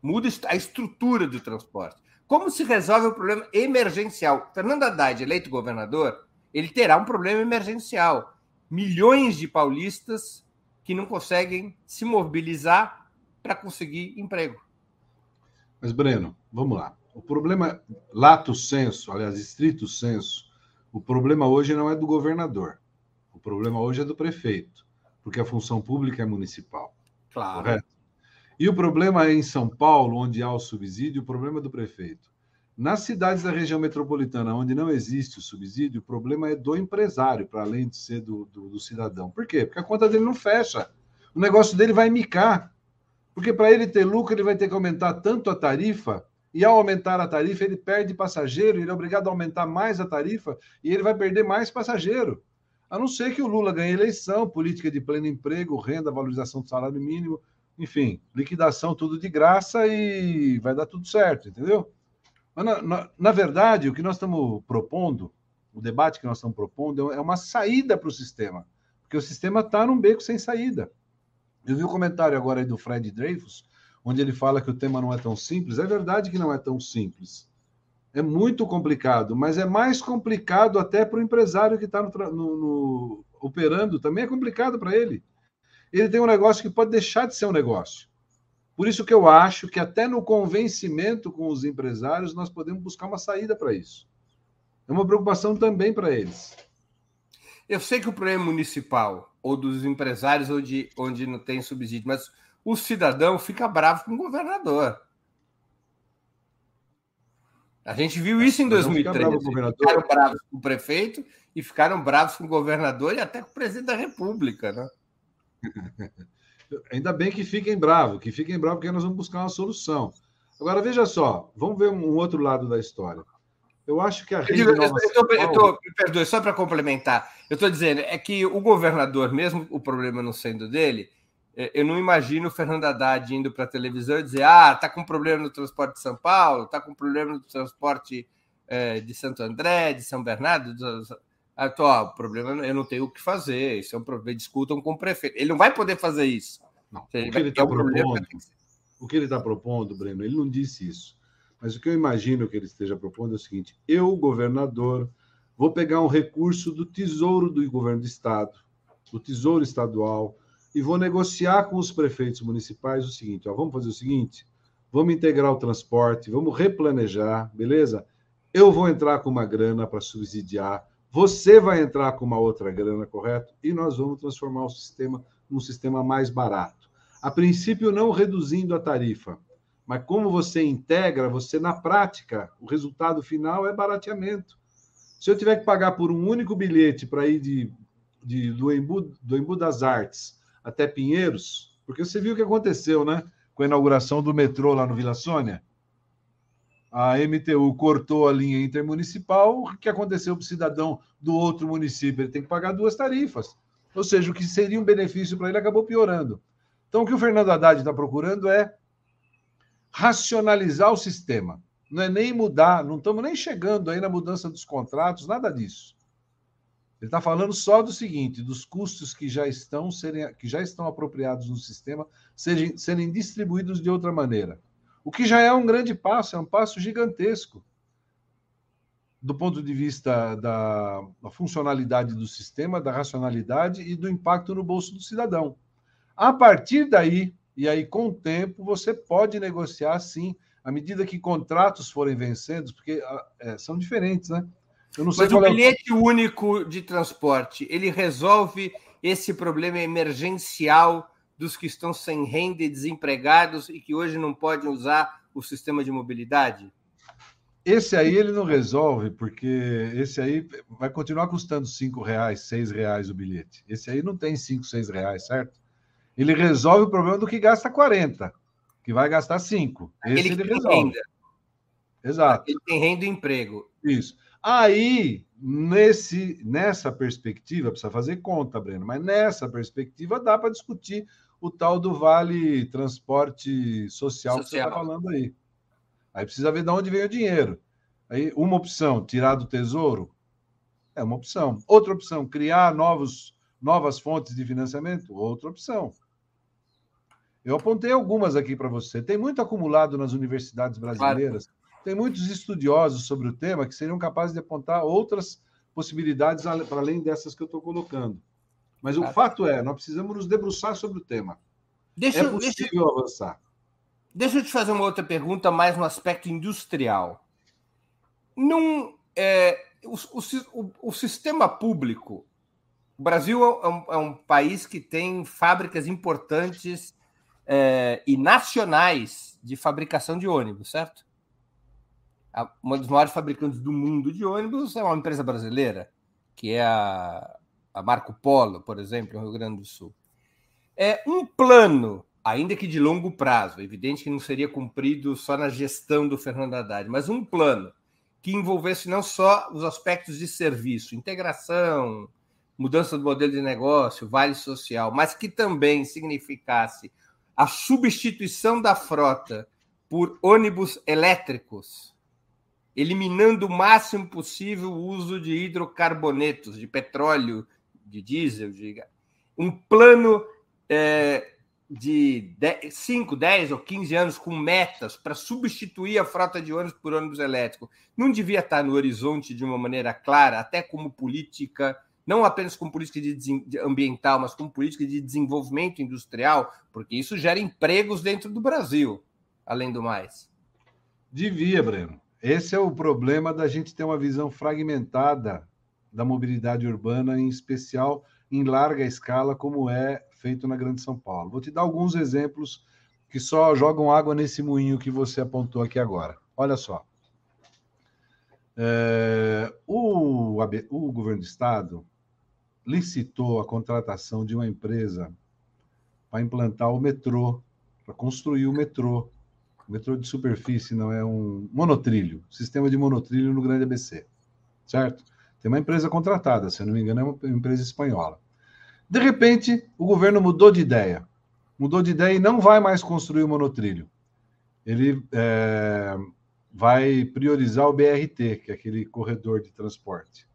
Muda a estrutura do transporte. Como se resolve o problema emergencial? Fernando Haddad, eleito governador, ele terá um problema emergencial. Milhões de paulistas que não conseguem se mobilizar para conseguir emprego. Mas, Breno, vamos lá. O problema, lato senso, aliás, estrito senso, o problema hoje não é do governador. O problema hoje é do prefeito, porque a função pública é municipal. Claro. Correto? E o problema é em São Paulo, onde há o subsídio, o problema é do prefeito. Nas cidades da região metropolitana, onde não existe o subsídio, o problema é do empresário, para além de ser do, do, do, cidadão. Por quê? Porque a conta dele não fecha. O negócio dele vai micar. Porque para ele ter lucro, ele vai ter que aumentar tanto a tarifa e ao aumentar a tarifa, ele perde passageiro, ele é obrigado a aumentar mais a tarifa e ele vai perder mais passageiro. A não ser que o Lula ganhe eleição, política de pleno emprego, renda, valorização do salário mínimo, enfim, liquidação, tudo de graça e vai dar tudo certo, entendeu? Mas, na, na, na verdade, o que nós estamos propondo, o debate que nós estamos propondo, é uma saída para o sistema, porque o sistema está num beco sem saída. Eu vi o um comentário agora aí do Fred Dreyfus, onde ele fala que o tema não é tão simples. É verdade que não é tão simples. É muito complicado, mas é mais complicado até para o empresário que está no, no, no, operando, também é complicado para ele. Ele tem um negócio que pode deixar de ser um negócio. Por isso que eu acho que até no convencimento com os empresários nós podemos buscar uma saída para isso. É uma preocupação também para eles. Eu sei que o problema é municipal, ou dos empresários, onde, onde não tem subsídio, mas o cidadão fica bravo com o governador. A gente viu isso em 2013. Bravo ficaram bravos com o prefeito e ficaram bravos com o governador e até com o presidente da República, né? Ainda bem que fiquem bravos, que fiquem bravos, porque nós vamos buscar uma solução. Agora, veja só, vamos ver um outro lado da história. Eu acho que a rede. Eu, digo, Nova eu, tô, eu tô, me perdoe, só para complementar. Eu estou dizendo, é que o governador, mesmo o problema não sendo dele, é, eu não imagino o Fernando Haddad indo para a televisão e dizer: ah, está com problema no transporte de São Paulo, está com problema no transporte é, de Santo André, de São Bernardo. Ah, tô, ó, o problema eu não tenho o que fazer, isso é um problema, discutam com o prefeito. Ele não vai poder fazer isso. Não, o que ele está propondo, o que ele está propondo, Breno, ele não disse isso. Mas o que eu imagino que ele esteja propondo é o seguinte: eu, governador, vou pegar um recurso do tesouro do governo do estado, do tesouro estadual e vou negociar com os prefeitos municipais o seguinte: ó, vamos fazer o seguinte, vamos integrar o transporte, vamos replanejar, beleza? Eu vou entrar com uma grana para subsidiar, você vai entrar com uma outra grana, correto? E nós vamos transformar o sistema num sistema mais barato. A princípio, não reduzindo a tarifa, mas como você integra, você na prática, o resultado final é barateamento. Se eu tiver que pagar por um único bilhete para ir de, de do, Embu, do Embu das Artes até Pinheiros, porque você viu o que aconteceu, né? Com a inauguração do metrô lá no Vila Sônia. A MTU cortou a linha intermunicipal. O que aconteceu para o cidadão do outro município? Ele tem que pagar duas tarifas. Ou seja, o que seria um benefício para ele acabou piorando. Então, o que o Fernando Haddad está procurando é racionalizar o sistema. Não é nem mudar, não estamos nem chegando aí na mudança dos contratos, nada disso. Ele está falando só do seguinte: dos custos que já estão serem, que já estão apropriados no sistema serem, serem distribuídos de outra maneira. O que já é um grande passo, é um passo gigantesco do ponto de vista da, da funcionalidade do sistema, da racionalidade e do impacto no bolso do cidadão. A partir daí, e aí com o tempo, você pode negociar sim, à medida que contratos forem vencendo, porque é, são diferentes, né? Mas o bilhete é o... único de transporte, ele resolve esse problema emergencial dos que estão sem renda e desempregados e que hoje não podem usar o sistema de mobilidade? Esse aí ele não resolve, porque esse aí vai continuar custando cinco reais, seis reais o bilhete. Esse aí não tem cinco, seis reais, certo? Ele resolve o problema do que gasta 40, que vai gastar 5. Esse ele resolve. Renda. Exato. Ele tem renda e emprego. Isso. Aí, nesse, nessa perspectiva, precisa fazer conta, Breno, mas nessa perspectiva dá para discutir o tal do Vale Transporte Social, social. que você está falando aí. Aí precisa ver de onde vem o dinheiro. Aí, uma opção, tirar do tesouro, é uma opção. Outra opção, criar novos, novas fontes de financiamento, outra opção. Eu apontei algumas aqui para você. Tem muito acumulado nas universidades brasileiras. Claro. Tem muitos estudiosos sobre o tema que seriam capazes de apontar outras possibilidades para além dessas que eu estou colocando. Mas o fato é, nós precisamos nos debruçar sobre o tema. Deixa, é possível deixa, avançar. Deixa eu te fazer uma outra pergunta, mais no aspecto industrial. Num, é, o, o, o, sistema público. O Brasil é um, é um país que tem fábricas importantes é, e nacionais de fabricação de ônibus, certo? Uma das maiores fabricantes do mundo de ônibus é uma empresa brasileira, que é a, a Marco Polo, por exemplo, no Rio Grande do Sul. É um plano, ainda que de longo prazo, evidente que não seria cumprido só na gestão do Fernando Haddad, mas um plano que envolvesse não só os aspectos de serviço, integração, mudança do modelo de negócio, vale social, mas que também significasse a substituição da frota por ônibus elétricos, eliminando o máximo possível o uso de hidrocarbonetos, de petróleo, de diesel, de... um plano é, de 5, 10 ou 15 anos com metas para substituir a frota de ônibus por ônibus elétrico, não devia estar no horizonte de uma maneira clara, até como política, não apenas como política de ambiental, mas como política de desenvolvimento industrial, porque isso gera empregos dentro do Brasil, além do mais. Devia, Breno. Esse é o problema da gente ter uma visão fragmentada da mobilidade urbana, em especial em larga escala, como é feito na Grande São Paulo. Vou te dar alguns exemplos que só jogam água nesse moinho que você apontou aqui agora. Olha só. É, o, o governo do estado licitou a contratação de uma empresa para implantar o metrô, para construir o metrô. O metrô de superfície não é um monotrilho, sistema de monotrilho no Grande ABC, certo? Tem uma empresa contratada, se eu não me engano, é uma empresa espanhola. De repente, o governo mudou de ideia. Mudou de ideia e não vai mais construir o monotrilho. Ele é, vai priorizar o BRT, que é aquele corredor de transporte.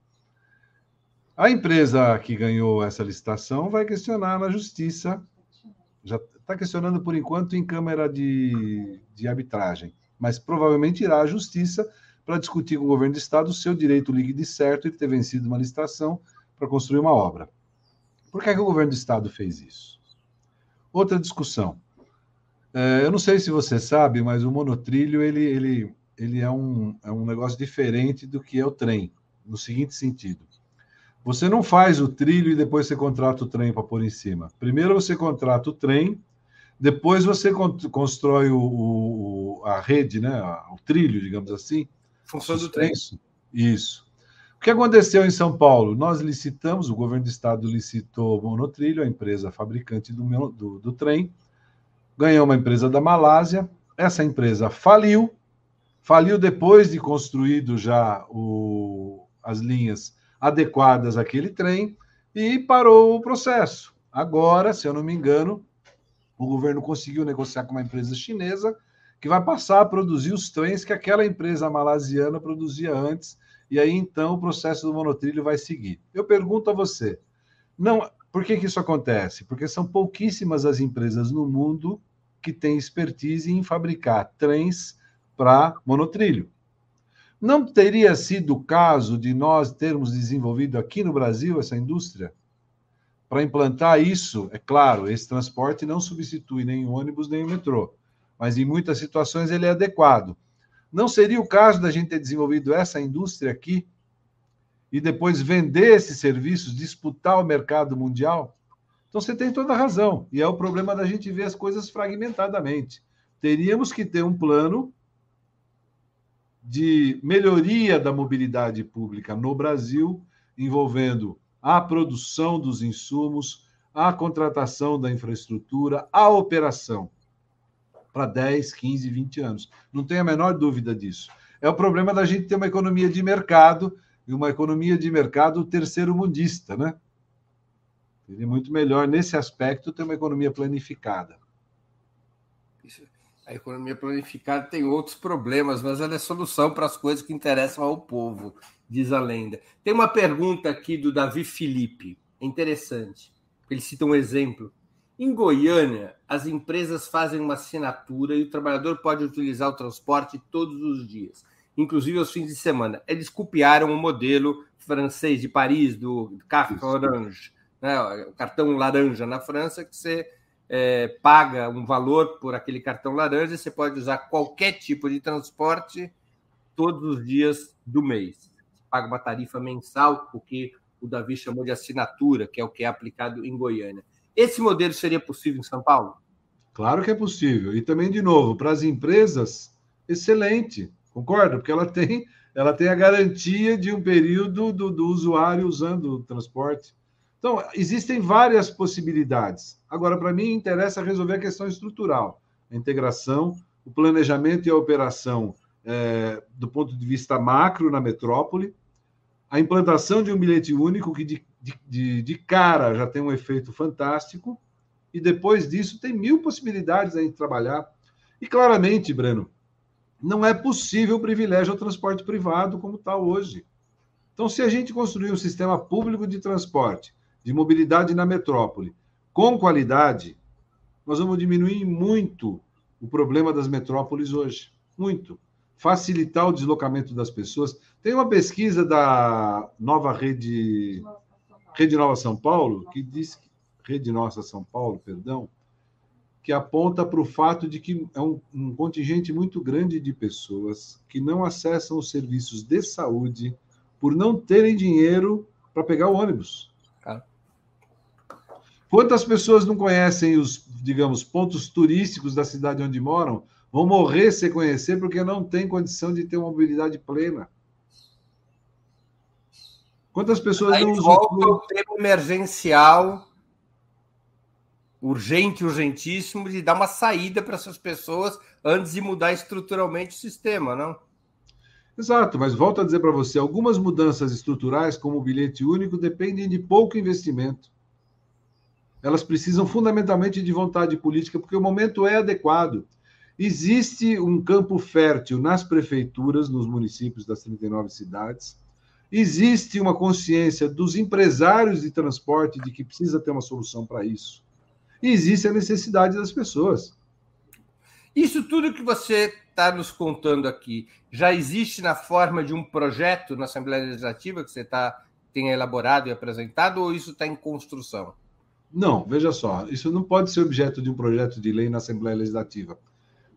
A empresa que ganhou essa licitação vai questionar na justiça, já está questionando por enquanto em câmara de, de arbitragem, mas provavelmente irá à justiça para discutir com o governo do estado o seu direito ligue de certo e ter vencido uma licitação para construir uma obra. Por que, é que o governo do estado fez isso? Outra discussão. É, eu não sei se você sabe, mas o monotrilho ele, ele, ele é, um, é um negócio diferente do que é o trem, no seguinte sentido. Você não faz o trilho e depois você contrata o trem para pôr em cima. Primeiro você contrata o trem, depois você constrói o, o a rede, né? o trilho, digamos assim. Função do trem. Isso. O que aconteceu em São Paulo? Nós licitamos, o governo do estado licitou o monotrilho, a empresa fabricante do, do, do trem, ganhou uma empresa da Malásia, essa empresa faliu, faliu depois de construído já o, as linhas adequadas àquele trem e parou o processo. Agora, se eu não me engano, o governo conseguiu negociar com uma empresa chinesa que vai passar a produzir os trens que aquela empresa malasiana produzia antes e aí então o processo do monotrilho vai seguir. Eu pergunto a você, não, por que, que isso acontece? Porque são pouquíssimas as empresas no mundo que têm expertise em fabricar trens para monotrilho. Não teria sido o caso de nós termos desenvolvido aqui no Brasil essa indústria? Para implantar isso, é claro, esse transporte não substitui nem o ônibus nem o metrô, mas em muitas situações ele é adequado. Não seria o caso da gente ter desenvolvido essa indústria aqui e depois vender esses serviços, disputar o mercado mundial? Então você tem toda a razão. E é o problema da gente ver as coisas fragmentadamente. Teríamos que ter um plano de melhoria da mobilidade pública no Brasil, envolvendo a produção dos insumos, a contratação da infraestrutura, a operação para 10, 15, 20 anos. Não tenho a menor dúvida disso. É o problema da gente ter uma economia de mercado e uma economia de mercado terceiro mundista, né? Seria muito melhor, nesse aspecto, ter uma economia planificada. A economia planificada tem outros problemas, mas ela é solução para as coisas que interessam ao povo, diz a lenda. Tem uma pergunta aqui do Davi Felipe, é interessante. Ele cita um exemplo em Goiânia, as empresas fazem uma assinatura e o trabalhador pode utilizar o transporte todos os dias, inclusive aos fins de semana. Eles copiaram o modelo francês de Paris, do Carte Orange, né? o cartão laranja na França, que você é, paga um valor por aquele cartão laranja e você pode usar qualquer tipo de transporte todos os dias do mês. Você paga uma tarifa mensal, o que o Davi chamou de assinatura, que é o que é aplicado em Goiânia. Esse modelo seria possível em São Paulo? Claro que é possível. E também, de novo, para as empresas, excelente, concorda? Porque ela tem, ela tem a garantia de um período do, do usuário usando o transporte. Então, existem várias possibilidades. Agora, para mim, interessa resolver a questão estrutural, a integração, o planejamento e a operação é, do ponto de vista macro na metrópole, a implantação de um bilhete único que de de, de, cara já tem um efeito fantástico, e depois disso tem mil possibilidades a gente trabalhar. E claramente, Breno, não é possível o privilégio ao transporte privado como está hoje. Então, se a gente construir um sistema público de transporte, de mobilidade na metrópole, com qualidade, nós vamos diminuir muito o problema das metrópoles hoje. Muito. Facilitar o deslocamento das pessoas. Tem uma pesquisa da nova rede, Rede Nova São Paulo, que diz. Rede Nossa São Paulo, perdão, que aponta para o fato de que é um, um, contingente muito grande de pessoas que não acessam os serviços de saúde por não terem dinheiro para pegar o ônibus. Quantas pessoas não conhecem os, digamos, pontos turísticos da cidade onde moram, vão morrer sem conhecer porque não tem condição de ter uma mobilidade plena? Quantas pessoas Aí não usam volta o tema emergencial, urgente, urgentíssimo, de dar uma saída para essas pessoas antes de mudar estruturalmente o sistema, não? Exato, mas volto a dizer para você, algumas mudanças estruturais, como o bilhete único, dependem de pouco investimento elas precisam fundamentalmente de vontade política, porque o momento é adequado. Existe um campo fértil nas prefeituras, nos municípios das 39 cidades. Existe uma consciência dos empresários de transporte de que precisa ter uma solução para isso. E existe a necessidade das pessoas. Isso tudo que você está nos contando aqui já existe na forma de um projeto na Assembleia Legislativa que você tá, tem elaborado e apresentado, ou isso está em construção? Não, veja só, isso não pode ser objeto de um projeto de lei na Assembleia Legislativa.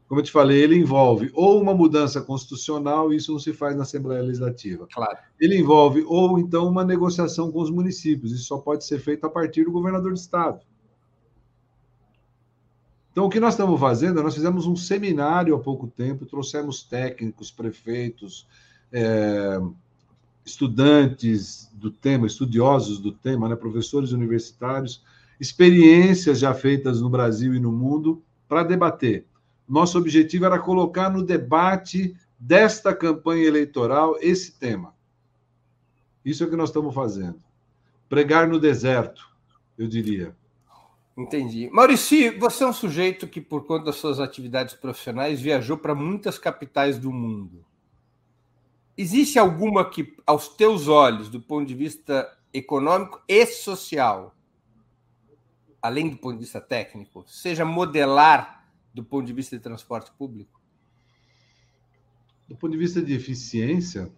Como eu te falei, ele envolve ou uma mudança constitucional, e isso não se faz na Assembleia Legislativa. Claro. Ele envolve ou então uma negociação com os municípios, isso só pode ser feito a partir do governador do estado. Então, o que nós estamos fazendo, nós fizemos um seminário há pouco tempo, trouxemos técnicos, prefeitos, é, estudantes do tema, estudiosos do tema, né, professores universitários, experiências já feitas no Brasil e no mundo para debater. Nosso objetivo era colocar no debate desta campanha eleitoral esse tema. Isso é o que nós estamos fazendo. Pregar no deserto, eu diria. Entendi. Maurício, você é um sujeito que, por conta das suas atividades profissionais, viajou para muitas capitais do mundo. Existe alguma que, aos teus olhos, do ponto de vista econômico e social, além do ponto de vista técnico, seja modelar do ponto de vista de transporte público? Do ponto de vista de eficiência,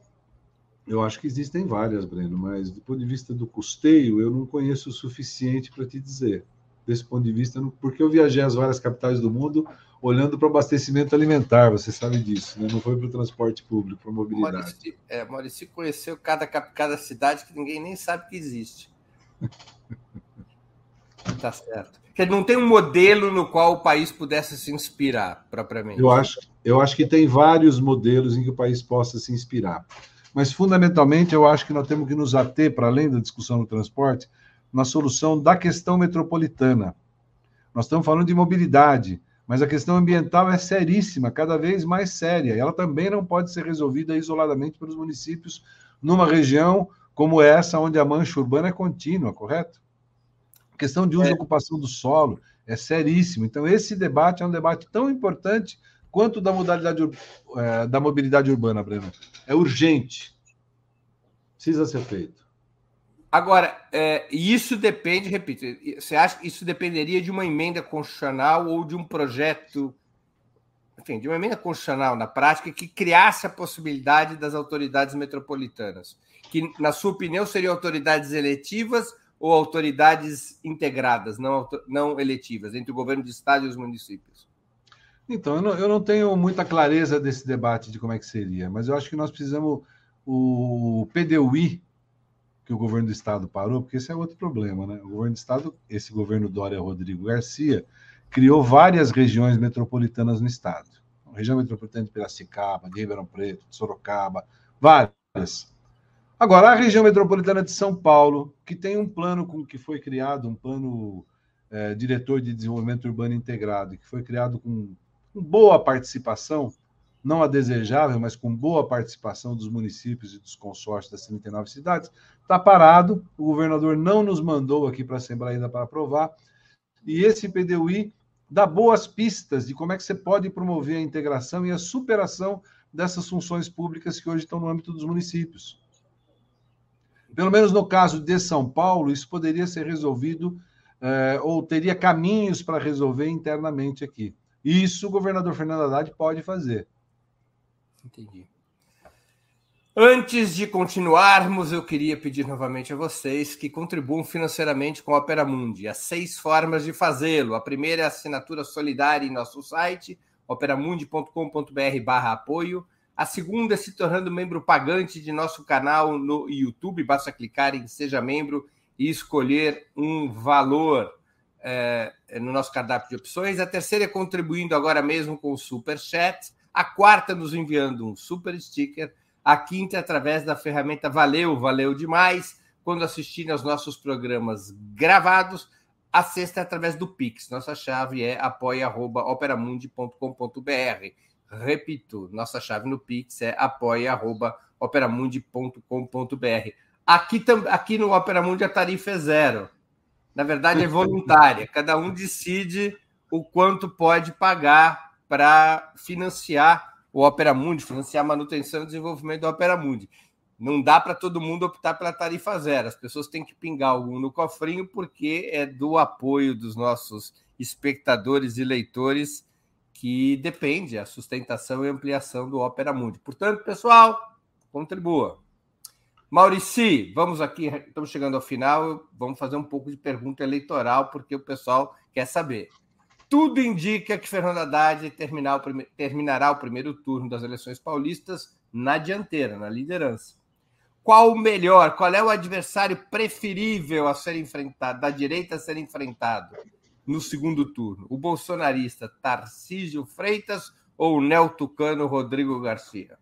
eu acho que existem várias, Breno, mas do ponto de vista do custeio, eu não conheço o suficiente para te dizer. Desse ponto de vista, porque eu viajei às várias capitais do mundo olhando para o abastecimento alimentar, você sabe disso, né? não foi para o transporte público, para a mobilidade. Maurício, é, Maurício conheceu cada, cada cidade que ninguém nem sabe que existe. Tá certo. Porque não tem um modelo no qual o país pudesse se inspirar, propriamente. Eu acho, eu acho que tem vários modelos em que o país possa se inspirar. Mas, fundamentalmente, eu acho que nós temos que nos ater, para além da discussão do transporte, na solução da questão metropolitana. Nós estamos falando de mobilidade, mas a questão ambiental é seríssima, cada vez mais séria. E ela também não pode ser resolvida isoladamente pelos municípios numa região como essa, onde a mancha urbana é contínua, correto? A questão de uso é. e ocupação do solo é seríssimo. Então, esse debate é um debate tão importante quanto da modalidade é, da mobilidade urbana, Breno. É urgente. Precisa ser feito. Agora, é, isso depende, repito, você acha que isso dependeria de uma emenda constitucional ou de um projeto, enfim, de uma emenda constitucional na prática que criasse a possibilidade das autoridades metropolitanas, que, na sua opinião, seriam autoridades eletivas ou autoridades integradas, não, não eletivas, entre o governo de estado e os municípios? Então, eu não, eu não, tenho muita clareza desse debate de como é que seria, mas eu acho que nós precisamos o PDUI, que o governo do estado parou, porque esse é outro problema, né? O governo do estado, esse governo Dória Rodrigo Garcia, criou várias regiões metropolitanas no estado. Região metropolitana de Piracicaba, de Ribeirão Preto, de Sorocaba, várias. Agora, a região metropolitana de São Paulo, que tem um plano com que foi criado, um plano é, diretor de desenvolvimento urbano integrado, que foi criado com, com boa participação, não a desejável, mas com boa participação dos municípios e dos consórcios das 39 cidades, está parado. O governador não nos mandou aqui para a Assembleia ainda para aprovar. E esse PDUI dá boas pistas de como é que você pode promover a integração e a superação dessas funções públicas que hoje estão no âmbito dos municípios. Pelo menos no caso de São Paulo, isso poderia ser resolvido é, ou teria caminhos para resolver internamente aqui. Isso o governador Fernando Haddad pode fazer. Entendi. Antes de continuarmos, eu queria pedir novamente a vocês que contribuam financeiramente com a Opera Mundi. Há seis formas de fazê-lo. A primeira é a assinatura solidária em nosso site, operamundi.com.br barra apoio. A segunda é se tornando membro pagante de nosso canal no YouTube. Basta clicar em Seja Membro e escolher um valor é, no nosso cardápio de opções. A terceira é contribuindo agora mesmo com o Super Chat. A quarta, nos enviando um super sticker. A quinta, através da ferramenta Valeu, valeu demais, quando assistirem aos nossos programas gravados. A sexta através do Pix. Nossa chave é apoia.operamundi.com.br. Repito, nossa chave no Pix é apoia.operamundi.com.br. Aqui, aqui no Opera Mundi a tarifa é zero. Na verdade, é voluntária. Cada um decide o quanto pode pagar para financiar o Opera Mundi, financiar a manutenção e desenvolvimento do Opera Mundi. Não dá para todo mundo optar pela tarifa zero. As pessoas têm que pingar algum no cofrinho, porque é do apoio dos nossos espectadores e leitores que depende a sustentação e ampliação do Opera Mundi. Portanto, pessoal, contribua. Maurici, vamos aqui, estamos chegando ao final, vamos fazer um pouco de pergunta eleitoral, porque o pessoal quer saber. Tudo indica que Fernando Haddad terminar o terminará o primeiro turno das eleições paulistas na dianteira, na liderança. Qual o melhor, qual é o adversário preferível a ser enfrentado, da direita a ser enfrentado? No segundo turno? O bolsonarista Tarcísio Freitas ou o neotucano Rodrigo Garcia?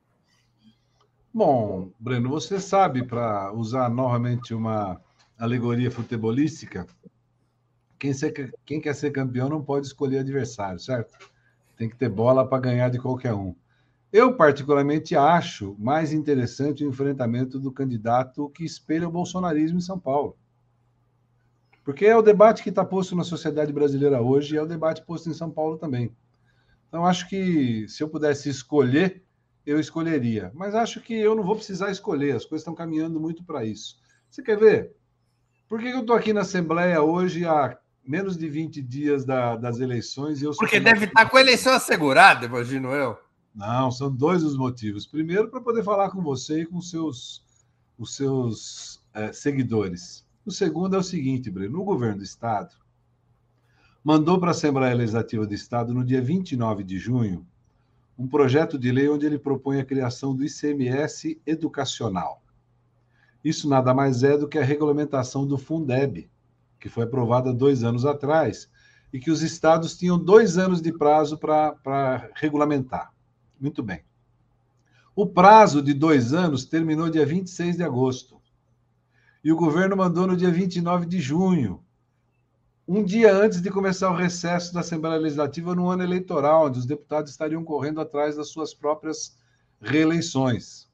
Bom, Breno, você sabe, para usar novamente uma alegoria futebolística, quem, ser, quem quer ser campeão não pode escolher adversário, certo? Tem que ter bola para ganhar de qualquer um. Eu, particularmente, acho mais interessante o enfrentamento do candidato que espelha o bolsonarismo em São Paulo. Porque é o debate que está posto na sociedade brasileira hoje e é o debate posto em São Paulo também. Então, acho que se eu pudesse escolher, eu escolheria. Mas acho que eu não vou precisar escolher, as coisas estão caminhando muito para isso. Você quer ver? Por que eu estou aqui na Assembleia hoje há menos de 20 dias da, das eleições? E eu Porque deve estar tá com a eleição assegurada, imagino eu. Não, são dois os motivos. Primeiro, para poder falar com você e com seus, os seus é, seguidores. O segundo é o seguinte, Breno: o governo do Estado mandou para a Assembleia Legislativa do Estado, no dia 29 de junho, um projeto de lei onde ele propõe a criação do ICMS educacional. Isso nada mais é do que a regulamentação do Fundeb, que foi aprovada dois anos atrás, e que os estados tinham dois anos de prazo para regulamentar. Muito bem. O prazo de dois anos terminou dia 26 de agosto. E o governo mandou no dia 29 de junho, um dia antes de começar o recesso da Assembleia Legislativa no ano eleitoral, onde os deputados estariam correndo atrás das suas próprias reeleições.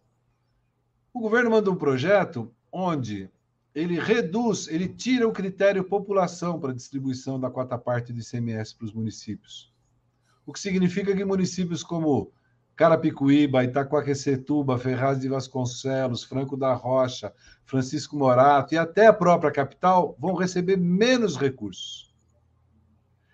O governo mandou um projeto onde ele reduz, ele tira o critério população para distribuição da quarta parte do ICMS para os municípios. O que significa que municípios como Carapicuíba, Itacoaquecetuba, Ferraz de Vasconcelos, Franco da Rocha, Francisco Morato e até a própria capital vão receber menos recursos.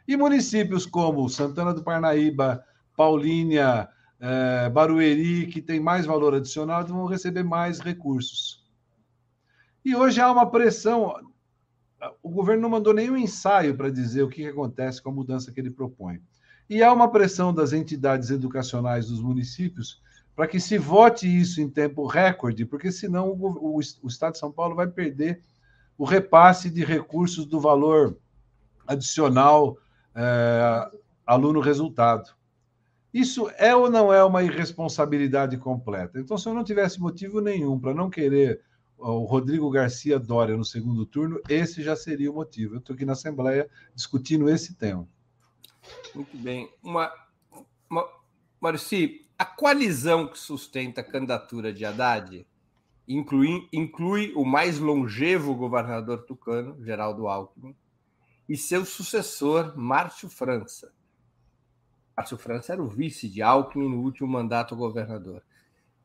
E municípios como Santana do Parnaíba, Paulínia, eh, Barueri, que tem mais valor adicional, vão receber mais recursos. E hoje há uma pressão. O governo não mandou nenhum ensaio para dizer o que acontece com a mudança que ele propõe. E há uma pressão das entidades educacionais dos municípios para que se vote isso em tempo recorde, porque senão o, o, o Estado de São Paulo vai perder o repasse de recursos do valor adicional é, aluno-resultado. Isso é ou não é uma irresponsabilidade completa? Então, se eu não tivesse motivo nenhum para não querer o Rodrigo Garcia Dória no segundo turno, esse já seria o motivo. Eu estou aqui na Assembleia discutindo esse tema. Muito bem. Uma, uma, Marci, a coalizão que sustenta a candidatura de Haddad inclui, inclui o mais longevo governador tucano, Geraldo Alckmin, e seu sucessor, Márcio França. Márcio França era o vice de Alckmin no último mandato governador.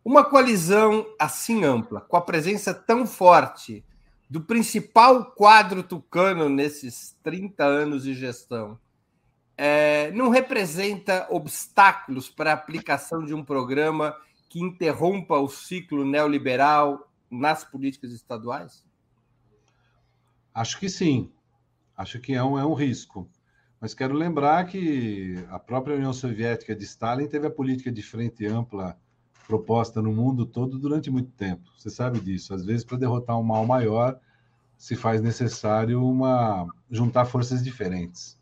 Uma coalizão assim ampla, com a presença tão forte do principal quadro tucano nesses 30 anos de gestão, é, não representa obstáculos para a aplicação de um programa que interrompa o ciclo neoliberal nas políticas estaduais? Acho que sim. Acho que é um, é um risco. Mas quero lembrar que a própria União Soviética de Stalin teve a política de frente ampla proposta no mundo todo durante muito tempo. Você sabe disso. Às vezes, para derrotar um mal maior, se faz necessário uma juntar forças diferentes.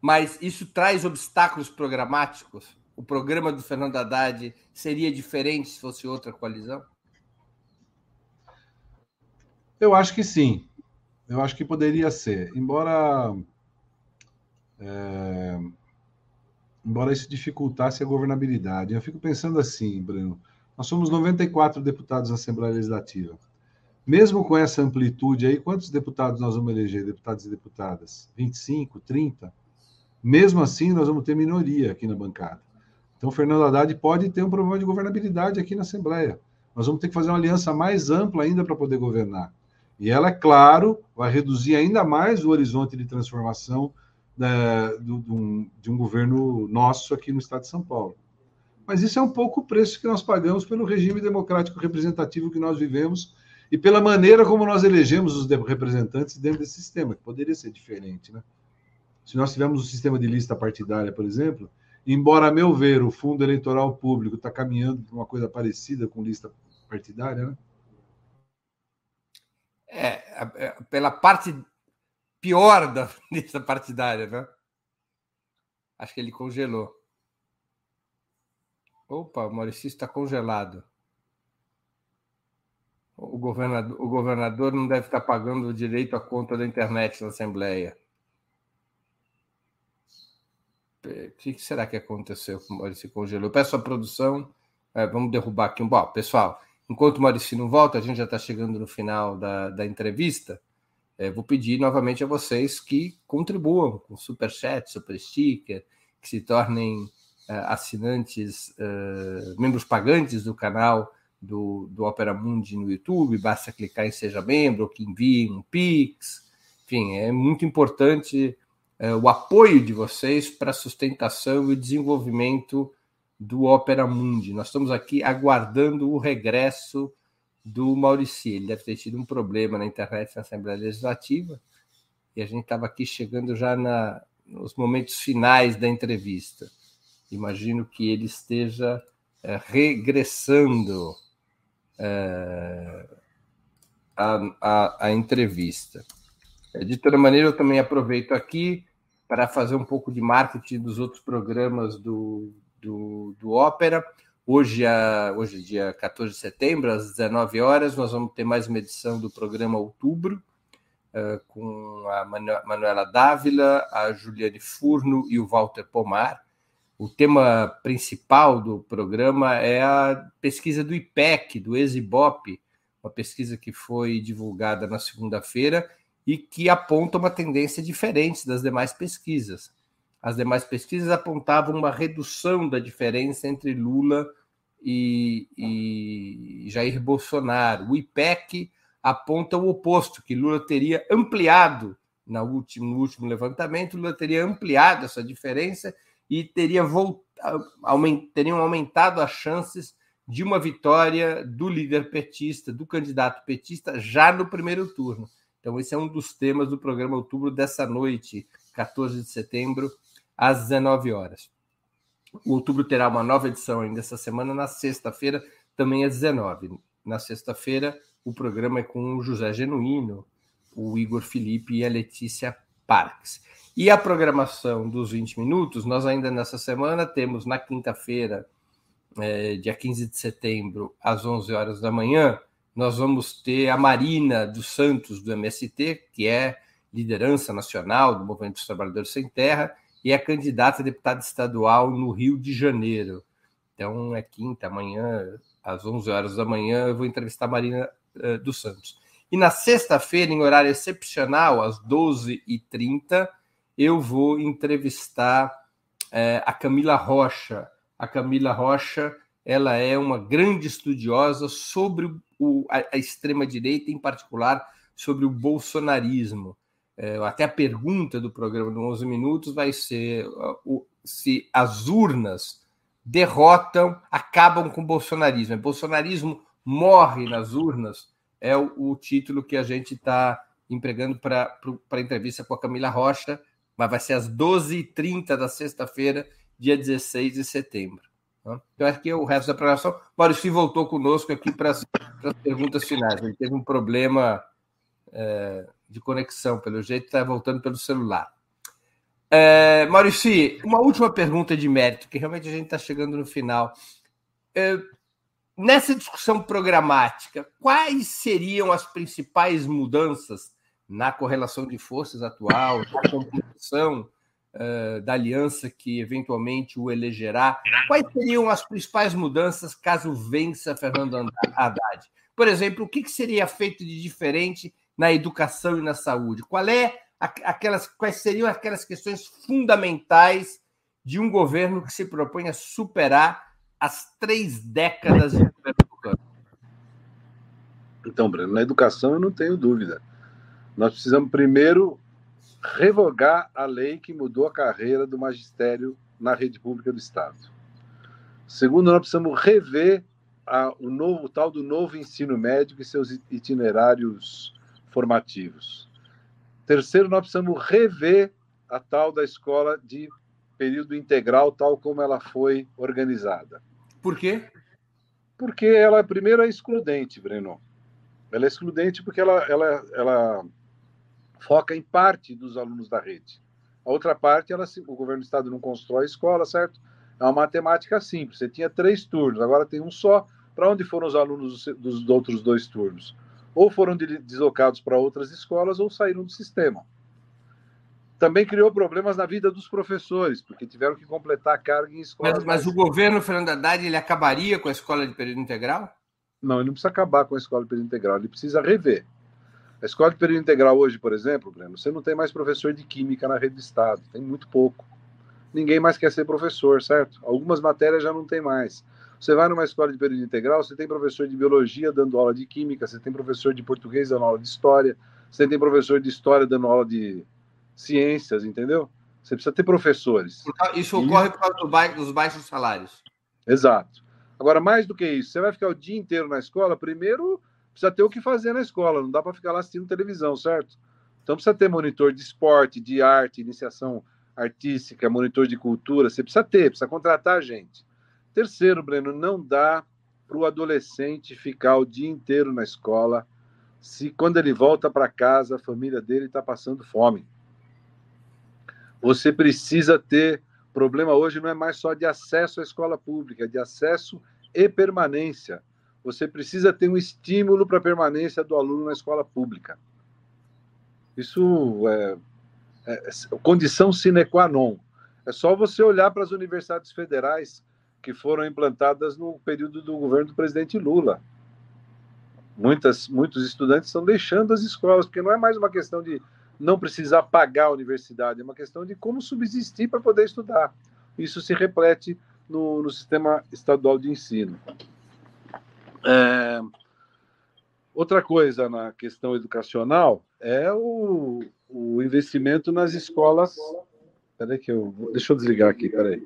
Mas isso traz obstáculos programáticos? O programa do Fernando Haddad seria diferente se fosse outra coalizão? Eu acho que sim. Eu acho que poderia ser. Embora. É, embora isso dificultasse a governabilidade. Eu fico pensando assim, Bruno. Nós somos 94 deputados na Assembleia Legislativa. Mesmo com essa amplitude aí, quantos deputados nós vamos eleger, deputados e deputadas? 25, 30? Mesmo assim, nós vamos ter minoria aqui na bancada. Então, Fernando Haddad pode ter um problema de governabilidade aqui na Assembleia. Nós vamos ter que fazer uma aliança mais ampla ainda para poder governar. E ela, é claro, vai reduzir ainda mais o horizonte de transformação da, do, de, um, de um governo nosso aqui no estado de São Paulo. Mas isso é um pouco o preço que nós pagamos pelo regime democrático representativo que nós vivemos e pela maneira como nós elegemos os representantes dentro desse sistema, que poderia ser diferente, né? Se nós tivermos um sistema de lista partidária, por exemplo, embora, a meu ver, o fundo eleitoral público está caminhando para uma coisa parecida com lista partidária, né? É, é, pela parte pior da lista partidária, né? Acho que ele congelou. Opa, o Maurício está congelado. O governador, o governador não deve estar pagando o direito à conta da internet na Assembleia. O que será que aconteceu com o Maurício congelou? Eu peço à produção, é, vamos derrubar aqui um. Bom, pessoal, Enquanto o Maurício não volta, a gente já está chegando no final da, da entrevista. É, vou pedir novamente a vocês que contribuam com super chat, super sticker, que se tornem uh, assinantes, uh, membros pagantes do canal do, do Opera Mundi no YouTube. Basta clicar em Seja Membro, que enviem um Pix. Enfim, é muito importante uh, o apoio de vocês para a sustentação e desenvolvimento do Opera Mundi. Nós estamos aqui aguardando o regresso do Maurici. Ele deve ter tido um problema na internet na Assembleia Legislativa e a gente estava aqui chegando já na, nos momentos finais da entrevista. Imagino que ele esteja é, regressando é, a, a, a, entrevista. De toda maneira, eu também aproveito aqui para fazer um pouco de marketing dos outros programas do, do, do Ópera. Hoje, a, hoje, dia 14 de setembro, às 19 horas, nós vamos ter mais uma edição do programa Outubro, uh, com a Manuela Dávila, a Juliane Furno e o Walter Pomar. O tema principal do programa é a pesquisa do IPEC, do Exibop, uma pesquisa que foi divulgada na segunda-feira e que aponta uma tendência diferente das demais pesquisas. As demais pesquisas apontavam uma redução da diferença entre Lula e, e Jair Bolsonaro. O IPEC aponta o oposto, que Lula teria ampliado na último, no último levantamento, Lula teria ampliado essa diferença e teria voltado, aument, teriam aumentado as chances de uma vitória do líder petista, do candidato petista, já no primeiro turno. Então, esse é um dos temas do programa Outubro dessa noite, 14 de setembro, às 19 horas. O Outubro terá uma nova edição ainda essa semana, na sexta-feira, também às 19. Na sexta-feira, o programa é com o José Genuíno, o Igor Felipe e a Letícia Parques. E a programação dos 20 minutos, nós ainda nessa semana temos na quinta-feira, é, dia 15 de setembro, às 11 horas da manhã, nós vamos ter a Marina dos Santos, do MST, que é liderança nacional do Movimento dos Trabalhadores Sem Terra, e é candidata a deputada estadual no Rio de Janeiro. Então, é quinta, amanhã, às 11 horas da manhã, eu vou entrevistar a Marina uh, dos Santos. E na sexta-feira, em horário excepcional, às 12h30, eu vou entrevistar uh, a Camila Rocha. A Camila Rocha ela é uma grande estudiosa sobre o, a, a extrema-direita, em particular sobre o bolsonarismo. É, até a pergunta do programa do 11 Minutos vai ser o, se as urnas derrotam, acabam com o bolsonarismo. O bolsonarismo morre nas urnas, é o, o título que a gente está empregando para a entrevista com a Camila Rocha, mas vai ser às 12h30 da sexta-feira, dia 16 de setembro. Então, acho que é o resto da programação. Maurício voltou conosco aqui para as perguntas finais. Ele teve um problema é, de conexão, pelo jeito, está voltando pelo celular. É, Maurício, uma última pergunta de mérito, que realmente a gente está chegando no final. É, nessa discussão programática, quais seriam as principais mudanças na correlação de forças atual, na composição uh, da aliança que eventualmente o elegerá? Quais seriam as principais mudanças caso vença Fernando Haddad? Por exemplo, o que, seria feito de diferente na educação e na saúde? Qual é aquelas, quais seriam aquelas questões fundamentais de um governo que se propõe a superar as três décadas de governo Então, Breno, na educação eu não tenho dúvida. Nós precisamos primeiro revogar a lei que mudou a carreira do magistério na rede pública do Estado. Segundo, nós precisamos rever a, o novo o tal do novo ensino médio e seus itinerários formativos. Terceiro, nós precisamos rever a tal da escola de período integral, tal como ela foi organizada. Por quê? Porque ela, primeiro, é excludente, Breno. Ela é excludente porque ela, ela, ela foca em parte dos alunos da rede. A outra parte, ela, o governo do estado não constrói escola, certo? É uma matemática simples. Você tinha três turnos, agora tem um só. Para onde foram os alunos dos, dos outros dois turnos? ou foram deslocados para outras escolas ou saíram do sistema. Também criou problemas na vida dos professores, porque tiveram que completar a carga em escolas. Mas, mas o governo Fernando Haddad ele acabaria com a escola de período integral? Não, ele não precisa acabar com a escola de período integral, ele precisa rever. A escola de período integral hoje, por exemplo, Breno, você não tem mais professor de química na rede do Estado, tem muito pouco. Ninguém mais quer ser professor, certo? Algumas matérias já não tem mais. Você vai numa escola de período integral, você tem professor de biologia dando aula de química, você tem professor de português dando aula de história, você tem professor de história dando aula de ciências, entendeu? Você precisa ter professores. Isso ocorre por causa dos baixos salários. Exato. Agora, mais do que isso, você vai ficar o dia inteiro na escola, primeiro precisa ter o que fazer na escola, não dá para ficar lá assistindo televisão, certo? Então precisa ter monitor de esporte, de arte, iniciação artística, monitor de cultura, você precisa ter, precisa contratar gente. Terceiro, Breno, não dá para o adolescente ficar o dia inteiro na escola se quando ele volta para casa a família dele está passando fome. Você precisa ter. O problema hoje não é mais só de acesso à escola pública, é de acesso e permanência. Você precisa ter um estímulo para a permanência do aluno na escola pública. Isso é, é, é condição sine qua non. É só você olhar para as universidades federais que foram implantadas no período do governo do presidente Lula. Muitas, muitos estudantes estão deixando as escolas, porque não é mais uma questão de não precisar pagar a universidade, é uma questão de como subsistir para poder estudar. Isso se reflete no, no sistema estadual de ensino. É... Outra coisa na questão educacional é o, o investimento nas escolas. Peraí que eu. Deixa eu desligar aqui, peraí.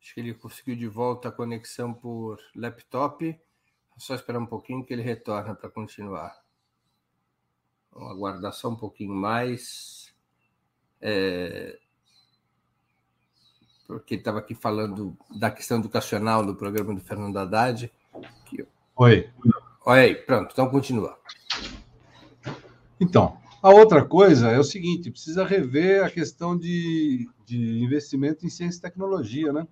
Acho que ele conseguiu de volta a conexão por laptop. Só esperar um pouquinho que ele retorna para continuar. Vamos aguardar só um pouquinho mais. É... Porque estava aqui falando da questão educacional do programa do Fernando Haddad. Que... Oi. Olha aí, pronto, então continua. Então, a outra coisa é o seguinte: precisa rever a questão de, de investimento em ciência e tecnologia, né?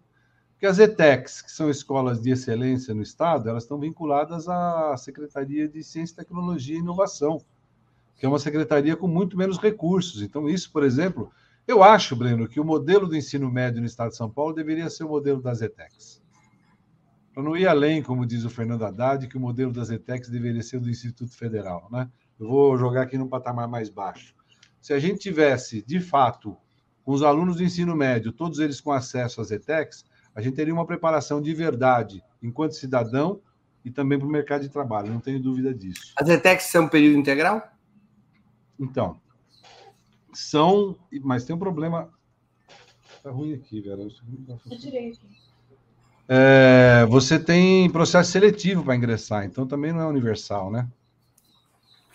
Porque as ETECs, que são escolas de excelência no Estado, elas estão vinculadas à Secretaria de Ciência, Tecnologia e Inovação, que é uma secretaria com muito menos recursos. Então, isso, por exemplo, eu acho, Breno, que o modelo do ensino médio no Estado de São Paulo deveria ser o modelo das ETECs. Para não ir além, como diz o Fernando Haddad, que o modelo das ETECs deveria ser do Instituto Federal. Né? Eu vou jogar aqui num patamar mais baixo. Se a gente tivesse, de fato, com os alunos do ensino médio, todos eles com acesso às ETECs, a gente teria uma preparação de verdade enquanto cidadão e também para o mercado de trabalho, não tenho dúvida disso. As ETECs são período integral? Então, são, mas tem um problema. Tá ruim aqui, velho. Eu tirei aqui. É, você tem processo seletivo para ingressar, então também não é universal, né?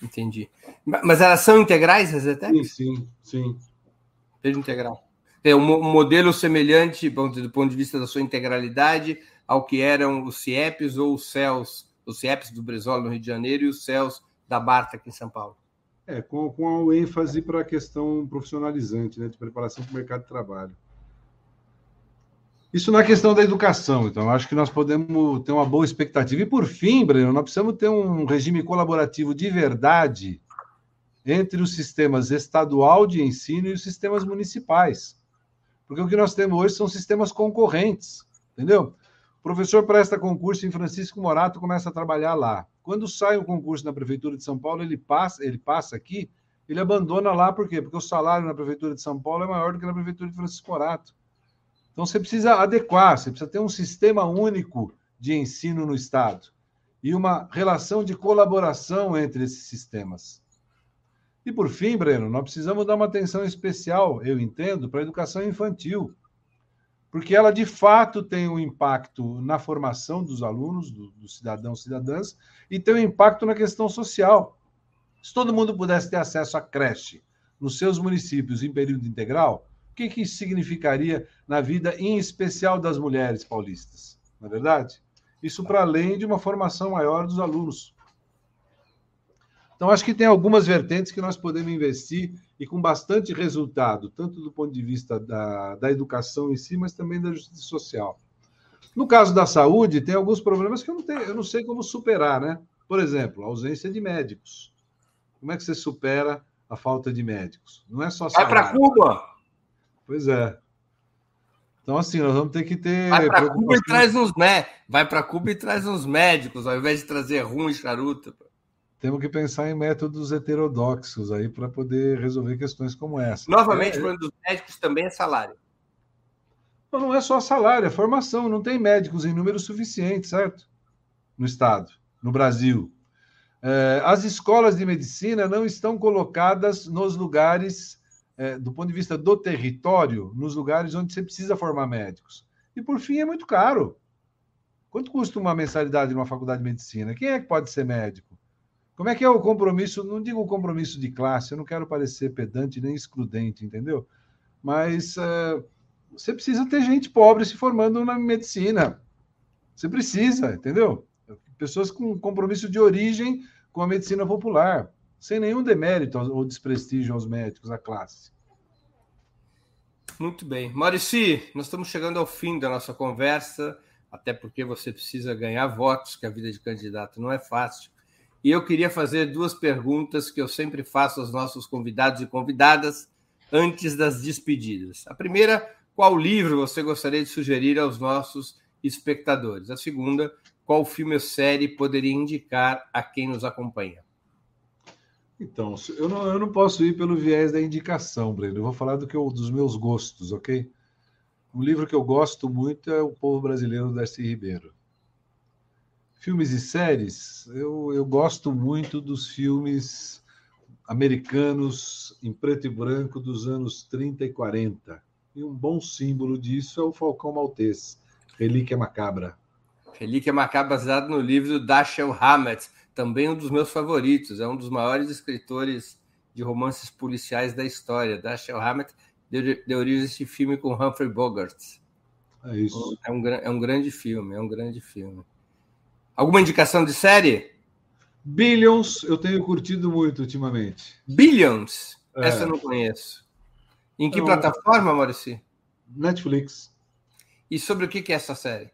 Entendi. Mas elas são integrais, as ETECs? Sim, sim, sim. Período integral. É um modelo semelhante, do ponto de vista da sua integralidade, ao que eram os CIEPs ou os CELS, os CIEPs do Brizola no Rio de Janeiro e os CELS da Barta aqui em São Paulo. É, com, com a ênfase para a questão profissionalizante, né, de preparação para o mercado de trabalho. Isso na questão da educação, então, acho que nós podemos ter uma boa expectativa. E, por fim, Breno, nós precisamos ter um regime colaborativo de verdade entre os sistemas estadual de ensino e os sistemas municipais. Porque o que nós temos hoje são sistemas concorrentes, entendeu? Professor presta concurso em Francisco Morato, começa a trabalhar lá. Quando sai o concurso na Prefeitura de São Paulo, ele passa, ele passa aqui, ele abandona lá, por quê? Porque o salário na Prefeitura de São Paulo é maior do que na Prefeitura de Francisco Morato. Então você precisa adequar, você precisa ter um sistema único de ensino no Estado e uma relação de colaboração entre esses sistemas. E por fim, Breno, nós precisamos dar uma atenção especial, eu entendo, para a educação infantil, porque ela de fato tem um impacto na formação dos alunos, dos do cidadãos e cidadãs, e tem um impacto na questão social. Se todo mundo pudesse ter acesso à creche nos seus municípios em período integral, o que, que isso significaria na vida, em especial das mulheres paulistas? Não é verdade? Isso para além de uma formação maior dos alunos. Então, acho que tem algumas vertentes que nós podemos investir e com bastante resultado, tanto do ponto de vista da, da educação em si, mas também da justiça social. No caso da saúde, tem alguns problemas que eu não, tenho, eu não sei como superar, né? Por exemplo, a ausência de médicos. Como é que você supera a falta de médicos? Não é só salário. Vai para Cuba! Pois é. Então, assim, nós vamos ter que ter. Vai para Cuba e traz uns, né? Vai para Cuba e traz uns médicos, ao invés de trazer rum e charuto. Temos que pensar em métodos heterodoxos aí para poder resolver questões como essa. Novamente, é, o problema dos médicos também é salário. Não, não é só salário, é formação. Não tem médicos em número suficiente, certo? No Estado, no Brasil. É, as escolas de medicina não estão colocadas nos lugares é, do ponto de vista do território, nos lugares onde você precisa formar médicos. E, por fim, é muito caro. Quanto custa uma mensalidade numa faculdade de medicina? Quem é que pode ser médico? Como é que é o compromisso? Não digo compromisso de classe, eu não quero parecer pedante nem excludente, entendeu? Mas é, você precisa ter gente pobre se formando na medicina. Você precisa, entendeu? Pessoas com compromisso de origem com a medicina popular sem nenhum demérito ou desprestígio aos médicos, à classe. Muito bem. Maurici, nós estamos chegando ao fim da nossa conversa, até porque você precisa ganhar votos, que a vida de candidato não é fácil. E eu queria fazer duas perguntas que eu sempre faço aos nossos convidados e convidadas antes das despedidas. A primeira, qual livro você gostaria de sugerir aos nossos espectadores? A segunda, qual filme ou série poderia indicar a quem nos acompanha? Então, eu não, eu não posso ir pelo viés da indicação, Breno. Eu vou falar do que eu, dos meus gostos, ok? Um livro que eu gosto muito é O Povo Brasileiro, do Darcy Ribeiro. Filmes e séries, eu, eu gosto muito dos filmes americanos em preto e branco dos anos 30 e 40. E um bom símbolo disso é o Falcão Maltês, Relíquia Macabra. Relíquia Macabra, baseado no livro do Dashiell Hammett, também um dos meus favoritos, é um dos maiores escritores de romances policiais da história. Dashiell Hammett deu, origem a esse filme com Humphrey Bogart. É isso. É um, é um grande filme, é um grande filme. Alguma indicação de série? Billions, eu tenho curtido muito ultimamente. Billions? É. Essa eu não conheço. Em que plataforma, Maurício? Netflix. E sobre o que é essa série?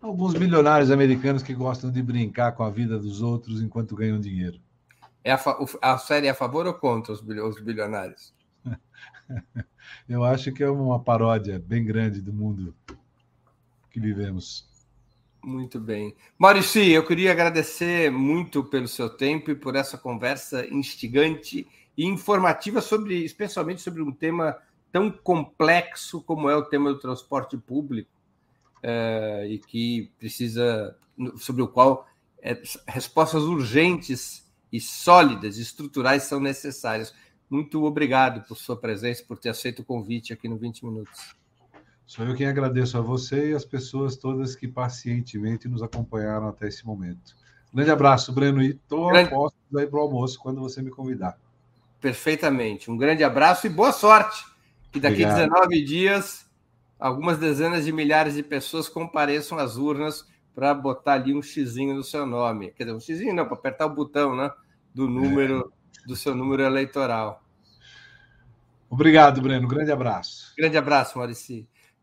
Alguns milionários americanos que gostam de brincar com a vida dos outros enquanto ganham dinheiro. É a, a série é a favor ou contra os bilionários? Eu acho que é uma paródia bem grande do mundo que vivemos. Muito bem. Maurício, eu queria agradecer muito pelo seu tempo e por essa conversa instigante e informativa sobre, especialmente sobre um tema tão complexo como é o tema do transporte público uh, e que precisa, sobre o qual é, respostas urgentes e sólidas, estruturais são necessárias. Muito obrigado por sua presença, por ter aceito o convite aqui no 20 Minutos. Sou eu quem agradeço a você e as pessoas todas que pacientemente nos acompanharam até esse momento. Grande abraço, Breno, e estou grande... posto aí para o almoço quando você me convidar. Perfeitamente. Um grande abraço e boa sorte. Que daqui a 19 dias, algumas dezenas de milhares de pessoas compareçam às urnas para botar ali um xizinho no seu nome. Quer dizer, um xizinho não, para apertar o botão, né? Do número, é. do seu número eleitoral. Obrigado, Breno. Grande abraço. Grande abraço, Maurici.